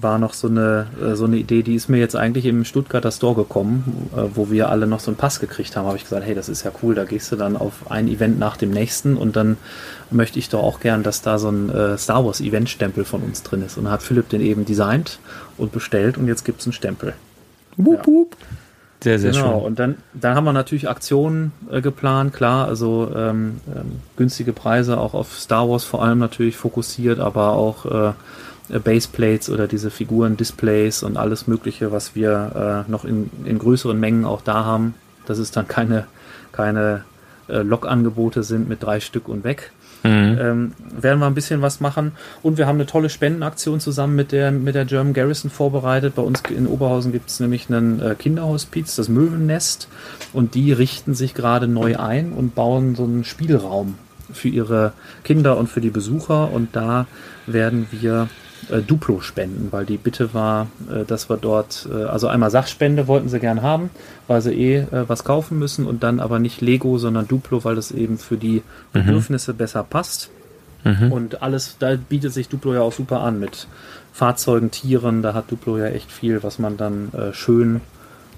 Speaker 2: war noch so eine, äh, so eine Idee, die ist mir jetzt eigentlich im Stuttgarter Store gekommen, äh, wo wir alle noch so einen Pass gekriegt haben. Habe ich gesagt, hey, das ist ja cool, da gehst du dann auf ein Event nach dem nächsten und dann möchte ich doch auch gern, dass da so ein äh, Star Wars Event-Stempel von uns drin ist. Und dann hat Philipp den eben designt und bestellt und jetzt gibt es einen Stempel.
Speaker 3: Wup, ja. wup.
Speaker 1: Sehr, sehr
Speaker 2: genau.
Speaker 1: schön.
Speaker 2: Und dann, dann haben wir natürlich Aktionen äh, geplant, klar, also ähm, ähm, günstige Preise auch auf Star Wars vor allem natürlich fokussiert, aber auch äh, Baseplates oder diese Figuren-Displays und alles Mögliche, was wir äh, noch in, in größeren Mengen auch da haben. Dass es dann keine, keine äh, Log-Angebote sind mit drei Stück und weg. Ähm, werden wir ein bisschen was machen. Und wir haben eine tolle Spendenaktion zusammen mit der, mit der German Garrison vorbereitet. Bei uns in Oberhausen gibt es nämlich einen äh, Kinderhospiz, das Möwennest. Und die richten sich gerade neu ein und bauen so einen Spielraum für ihre Kinder und für die Besucher. Und da werden wir äh, Duplo spenden, weil die Bitte war, äh, dass wir dort, äh, also einmal Sachspende wollten sie gern haben, weil sie eh äh, was kaufen müssen und dann aber nicht Lego, sondern Duplo, weil das eben für die Bedürfnisse besser passt. Und alles, da bietet sich Duplo ja auch super an mit Fahrzeugen, Tieren, da hat Duplo ja echt viel, was man dann äh, schön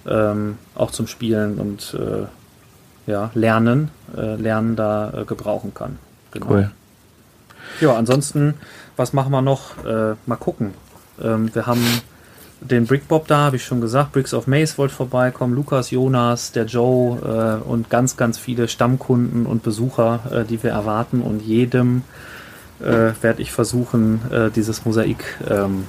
Speaker 2: ähm, auch zum Spielen und äh, ja, Lernen, Lernen da gebrauchen kann. Genau.
Speaker 1: Cool.
Speaker 2: Ja, ansonsten, was machen wir noch? Äh, mal gucken. Ähm, wir haben den Brickbob da, habe ich schon gesagt. Bricks of Maze wollte vorbeikommen. Lukas, Jonas, der Joe äh, und ganz, ganz viele Stammkunden und Besucher, äh, die wir erwarten. Und jedem äh, werde ich versuchen, äh, dieses Mosaik, ähm,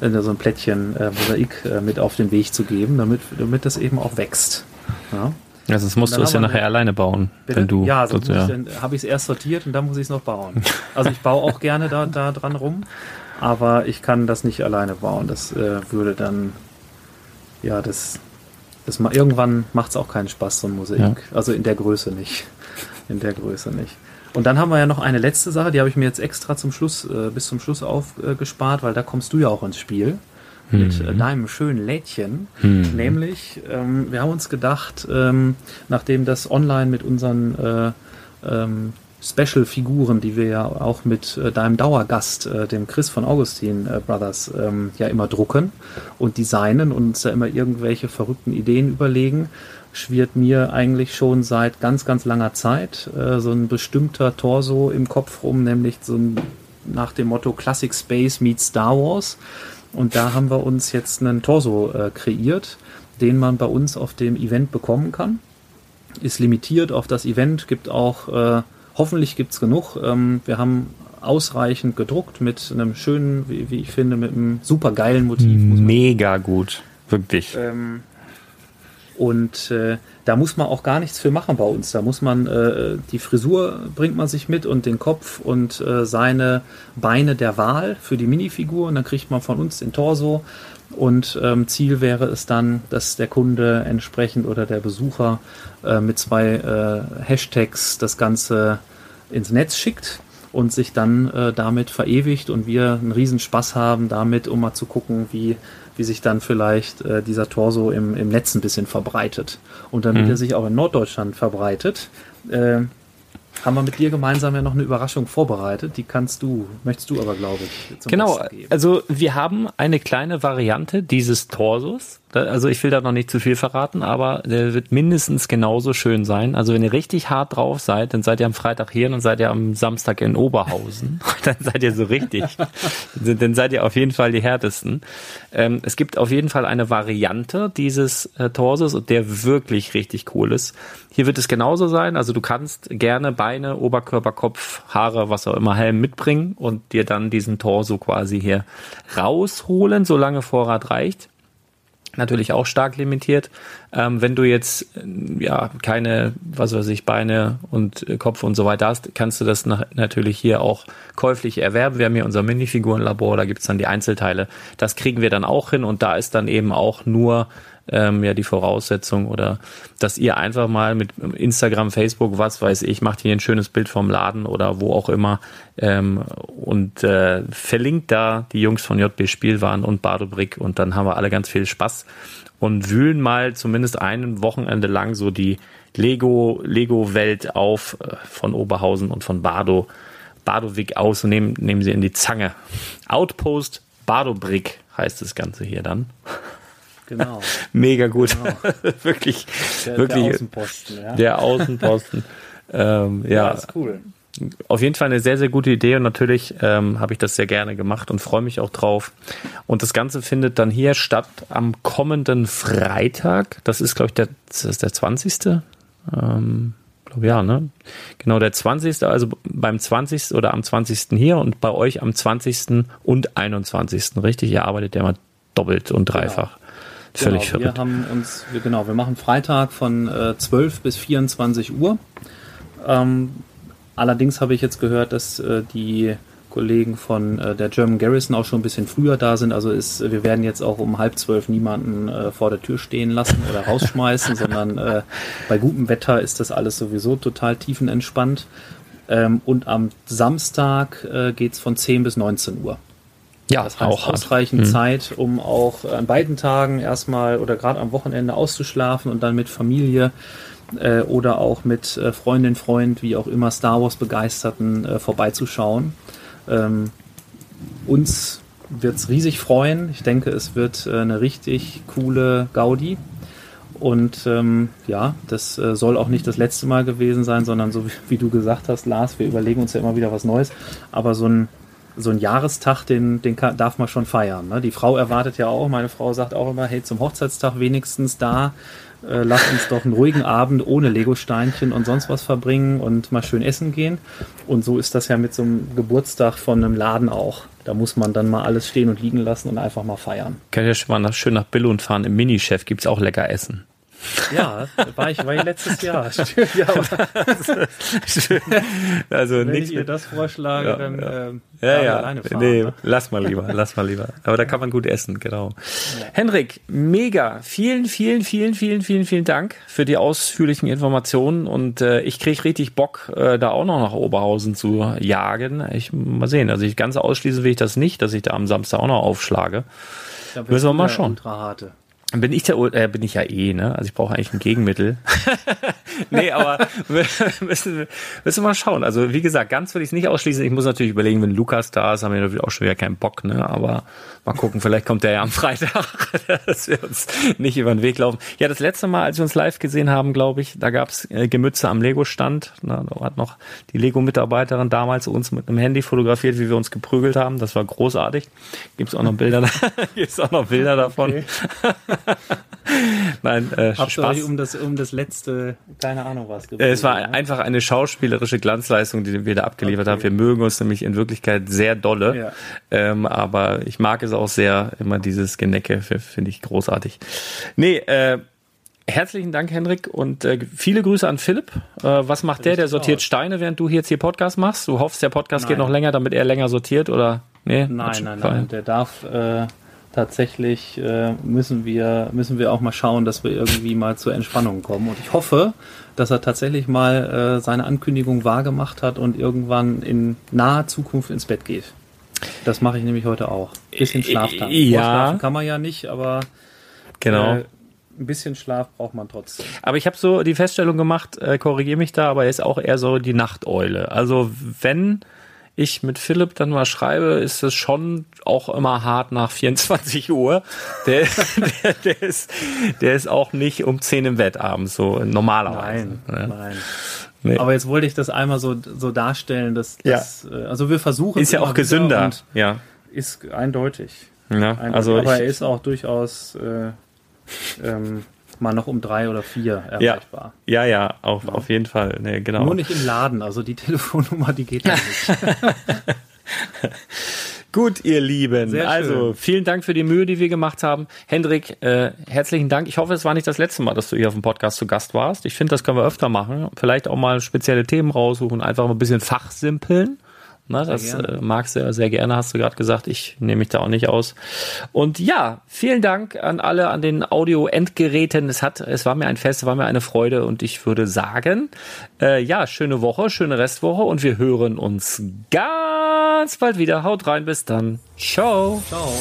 Speaker 2: äh, so ein Plättchen äh, Mosaik mit auf den Weg zu geben, damit, damit das eben auch wächst. Ja.
Speaker 1: Also sonst musst du es ja nachher alleine bauen,
Speaker 2: Bitte?
Speaker 1: wenn du
Speaker 2: ja, so
Speaker 1: so, ja.
Speaker 2: dann habe ich es erst sortiert und dann muss ich es noch bauen. Also ich baue auch gerne da, da dran rum, aber ich kann das nicht alleine bauen. Das äh, würde dann, ja, das, das ma irgendwann macht es auch keinen Spaß, so ein Mosaik.
Speaker 1: Ja.
Speaker 2: Also in der Größe nicht. In der Größe nicht. Und dann haben wir ja noch eine letzte Sache, die habe ich mir jetzt extra zum Schluss, äh, bis zum Schluss aufgespart, weil da kommst du ja auch ins Spiel. Mit äh, deinem schönen Lädchen. Nämlich, ähm, wir haben uns gedacht, ähm, nachdem das online mit unseren äh, ähm, Special-Figuren, die wir ja auch mit äh, deinem Dauergast, äh, dem Chris von Augustin äh, Brothers, ähm, ja immer drucken und designen und uns ja immer irgendwelche verrückten Ideen überlegen, schwirrt mir eigentlich schon seit ganz, ganz langer Zeit äh, so ein bestimmter Torso im Kopf rum, nämlich so ein, nach dem Motto Classic Space meets Star Wars. Und da haben wir uns jetzt einen Torso äh, kreiert, den man bei uns auf dem Event bekommen kann ist limitiert auf das Event, gibt auch, äh, hoffentlich gibt's genug. Ähm, wir haben ausreichend gedruckt mit einem schönen, wie, wie ich finde, mit einem super geilen Motiv.
Speaker 1: Mega gut. Wirklich.
Speaker 2: ähm, und äh, da muss man auch gar nichts für machen bei uns. Da muss man, äh, die Frisur bringt man sich mit und den Kopf und äh, seine Beine der Wahl für die Minifigur. Und dann kriegt man von uns den Torso. Und ähm, Ziel wäre es dann, dass der Kunde entsprechend oder der Besucher äh, mit zwei äh, Hashtags das Ganze ins Netz schickt und sich dann äh, damit verewigt und wir einen riesen Spaß haben damit, um mal zu gucken, wie, wie sich dann vielleicht äh, dieser Torso im, im Netz ein bisschen verbreitet. Und damit er sich auch in Norddeutschland verbreitet, äh, haben wir mit dir gemeinsam ja noch eine Überraschung vorbereitet. Die kannst du, möchtest du aber, glaube ich, zum
Speaker 1: Genau, also wir haben eine kleine Variante dieses Torsos. Also ich will da noch nicht zu viel verraten, aber der wird mindestens genauso schön sein. Also wenn ihr richtig hart drauf seid, dann seid ihr am Freitag hier und dann seid ihr am Samstag in Oberhausen. dann seid ihr so richtig. dann seid ihr auf jeden Fall die härtesten. Ähm, es gibt auf jeden Fall eine Variante dieses äh, Torsos und der wirklich richtig cool ist. Hier wird es genauso sein. Also du kannst gerne Beine, Oberkörper, Kopf, Haare, was auch immer, Helm mitbringen und dir dann diesen Torso quasi hier rausholen, solange Vorrat reicht. Natürlich auch stark limitiert. Ähm, wenn du jetzt äh, ja keine, was weiß ich, Beine und äh, Kopf und so weiter hast, kannst du das nach, natürlich hier auch käuflich erwerben. Wir haben hier unser Minifigurenlabor, da gibt's dann die Einzelteile. Das kriegen wir dann auch hin und da ist dann eben auch nur ähm, ja die Voraussetzung oder dass ihr einfach mal mit Instagram, Facebook, was weiß ich, macht hier ein schönes Bild vom Laden oder wo auch immer ähm, und äh, verlinkt da die Jungs von JB Spielwaren und Bardo Brick und dann haben wir alle ganz viel Spaß und wühlen mal zumindest ein Wochenende lang so die Lego Lego Welt auf äh, von Oberhausen und von Bardo Bardowick aus und nehmen, nehmen sie in die Zange. Outpost Bardo Brick heißt das Ganze hier dann.
Speaker 2: Genau.
Speaker 1: Mega gut. wirklich,
Speaker 2: Der,
Speaker 1: wirklich
Speaker 2: der Außenposten, ja.
Speaker 1: der Außenposten. ähm, ja,
Speaker 2: ist cool.
Speaker 1: Auf jeden Fall eine sehr, sehr gute Idee und natürlich ähm, habe ich das sehr gerne gemacht und freue mich auch drauf. Und das Ganze findet dann hier statt am kommenden Freitag. Das ist, glaube ich, der, das ist der 20. Ähm, glaube ja, ne? Genau, der 20. Also beim 20. oder am 20. hier und bei euch am 20. und 21. Richtig? Ihr arbeitet ja mal doppelt und dreifach. Genau. Völlig
Speaker 2: genau,
Speaker 1: verrückt.
Speaker 2: Wir haben uns, wir, genau, wir machen Freitag von äh, 12 bis 24 Uhr. Ähm, allerdings habe ich jetzt gehört, dass äh, die Kollegen von äh, der German Garrison auch schon ein bisschen früher da sind. Also ist, wir werden jetzt auch um halb zwölf niemanden äh, vor der Tür stehen lassen oder rausschmeißen, sondern äh, bei gutem Wetter ist das alles sowieso total tiefenentspannt. Ähm, und am Samstag äh, geht es von 10 bis 19 Uhr. Ja, das heißt auch ausreichend. Mhm. Zeit, um auch an beiden Tagen erstmal oder gerade am Wochenende auszuschlafen und dann mit Familie äh, oder auch mit äh, Freundin, Freund, wie auch immer Star Wars Begeisterten äh, vorbeizuschauen. Ähm, uns wird es riesig freuen. Ich denke, es wird äh, eine richtig coole Gaudi. Und ähm, ja, das äh, soll auch nicht das letzte Mal gewesen sein, sondern so wie, wie, du gesagt hast, Lars, wir überlegen uns ja immer wieder was Neues. Aber so ein so ein Jahrestag, den, den kann, darf man schon feiern. Ne? Die Frau erwartet ja auch, meine Frau sagt auch immer, hey, zum Hochzeitstag wenigstens da, äh, lasst uns doch einen ruhigen Abend ohne Lego-Steinchen und sonst was verbringen und mal schön essen gehen. Und so ist das ja mit so einem Geburtstag von einem Laden auch. Da muss man dann mal alles stehen und liegen lassen und einfach mal feiern.
Speaker 1: Kann ja schon mal nach, schön nach Billund fahren. Im Minichef gibt es auch lecker Essen.
Speaker 2: Ja, war ich, war ich letztes Jahr.
Speaker 1: ja, also
Speaker 2: Wenn ich ihr das vorschlage, ja, dann
Speaker 1: ja. Ähm, ja, ja. alleine fahren. Nee, ne? lass mal lieber, lass mal lieber. Aber da kann man gut essen, genau. Ja. Henrik, mega. Vielen, vielen, vielen, vielen, vielen, vielen Dank für die ausführlichen Informationen und äh, ich kriege richtig Bock, äh, da auch noch nach Oberhausen zu jagen. Ich mal sehen. Also ich ganz ausschließen will ich das nicht, dass ich da am Samstag auch noch aufschlage. Müssen wir mal schauen. Ultraharte. Bin ich der, äh, bin ich ja eh, ne? Also ich brauche eigentlich ein Gegenmittel. nee, aber müssen, müssen wir mal schauen. Also wie gesagt, ganz will ich es nicht ausschließen. Ich muss natürlich überlegen, wenn Lukas da ist, haben wir natürlich auch schon wieder keinen Bock, ne? Aber mal gucken, vielleicht kommt der ja am Freitag, dass wir uns nicht über den Weg laufen. Ja, das letzte Mal, als wir uns live gesehen haben, glaube ich, da gab's äh, Gemütze am Lego-Stand. Da hat noch die Lego-Mitarbeiterin damals uns mit einem Handy fotografiert, wie wir uns geprügelt haben. Das war großartig. Gibt's auch noch Bilder, gibt's auch noch Bilder davon. Okay.
Speaker 2: Nein, äh, Habt Spaß. Euch um das, um das letzte, keine Ahnung was.
Speaker 1: Gebrüllt, es war ne? einfach eine schauspielerische Glanzleistung, die wir da abgeliefert okay. haben. Wir mögen uns nämlich in Wirklichkeit sehr dolle. Ja. Ähm, aber ich mag es auch sehr, immer dieses Genecke, finde ich großartig. Nee, äh, Herzlichen Dank, Henrik, und äh, viele Grüße an Philipp. Äh, was macht der? Der sortiert Steine, während du jetzt hier Podcast machst. Du hoffst, der Podcast nein. geht noch länger, damit er länger sortiert, oder?
Speaker 2: Nee, nein, nein, nein. Der darf äh, tatsächlich äh, müssen wir müssen wir auch mal schauen, dass wir irgendwie mal zur Entspannung kommen. Und ich hoffe, dass er tatsächlich mal äh, seine Ankündigung wahrgemacht hat und irgendwann in naher Zukunft ins Bett geht. Das mache ich nämlich heute auch. Bisschen Schlaf dann.
Speaker 1: Ja. Schlafen
Speaker 2: kann man ja nicht, aber
Speaker 1: genau. Äh,
Speaker 2: ein bisschen Schlaf braucht man trotzdem.
Speaker 1: Aber ich habe so die Feststellung gemacht, äh, korrigiere mich da, aber er ist auch eher so die Nachteule. Also wenn ich mit Philipp dann mal schreibe, ist es schon auch immer hart nach 24 Uhr. Der, der, der, ist, der ist auch nicht um 10 im Bett abends, so normalerweise.
Speaker 2: Nein, ja. nein. Nee. Aber jetzt wollte ich das einmal so, so darstellen, dass, dass
Speaker 1: ja.
Speaker 2: Äh, also wir versuchen
Speaker 1: ist ja auch gesünder, ja.
Speaker 2: Ist eindeutig.
Speaker 1: Ja,
Speaker 2: eindeutig. also aber er ist auch durchaus äh, ähm, mal noch um drei oder vier
Speaker 1: erreichbar. Ja, ja, ja auf, ja. auf jeden Fall. Nee, genau.
Speaker 2: Nur nicht im Laden, also die Telefonnummer, die geht ja nicht.
Speaker 1: Gut, ihr Lieben. Also, vielen Dank für die Mühe, die wir gemacht haben. Hendrik, äh, herzlichen Dank. Ich hoffe, es war nicht das letzte Mal, dass du hier auf dem Podcast zu Gast warst. Ich finde, das können wir öfter machen. Vielleicht auch mal spezielle Themen raussuchen, einfach mal ein bisschen fachsimpeln. Na, das äh, magst du ja sehr gerne, hast du gerade gesagt. Ich nehme mich da auch nicht aus. Und ja, vielen Dank an alle an den Audio-Endgeräten. Es hat, es war mir ein Fest, es war mir eine Freude und ich würde sagen, äh, ja, schöne Woche, schöne Restwoche und wir hören uns ganz bald wieder. Haut rein, bis dann. Ciao.
Speaker 2: Ciao.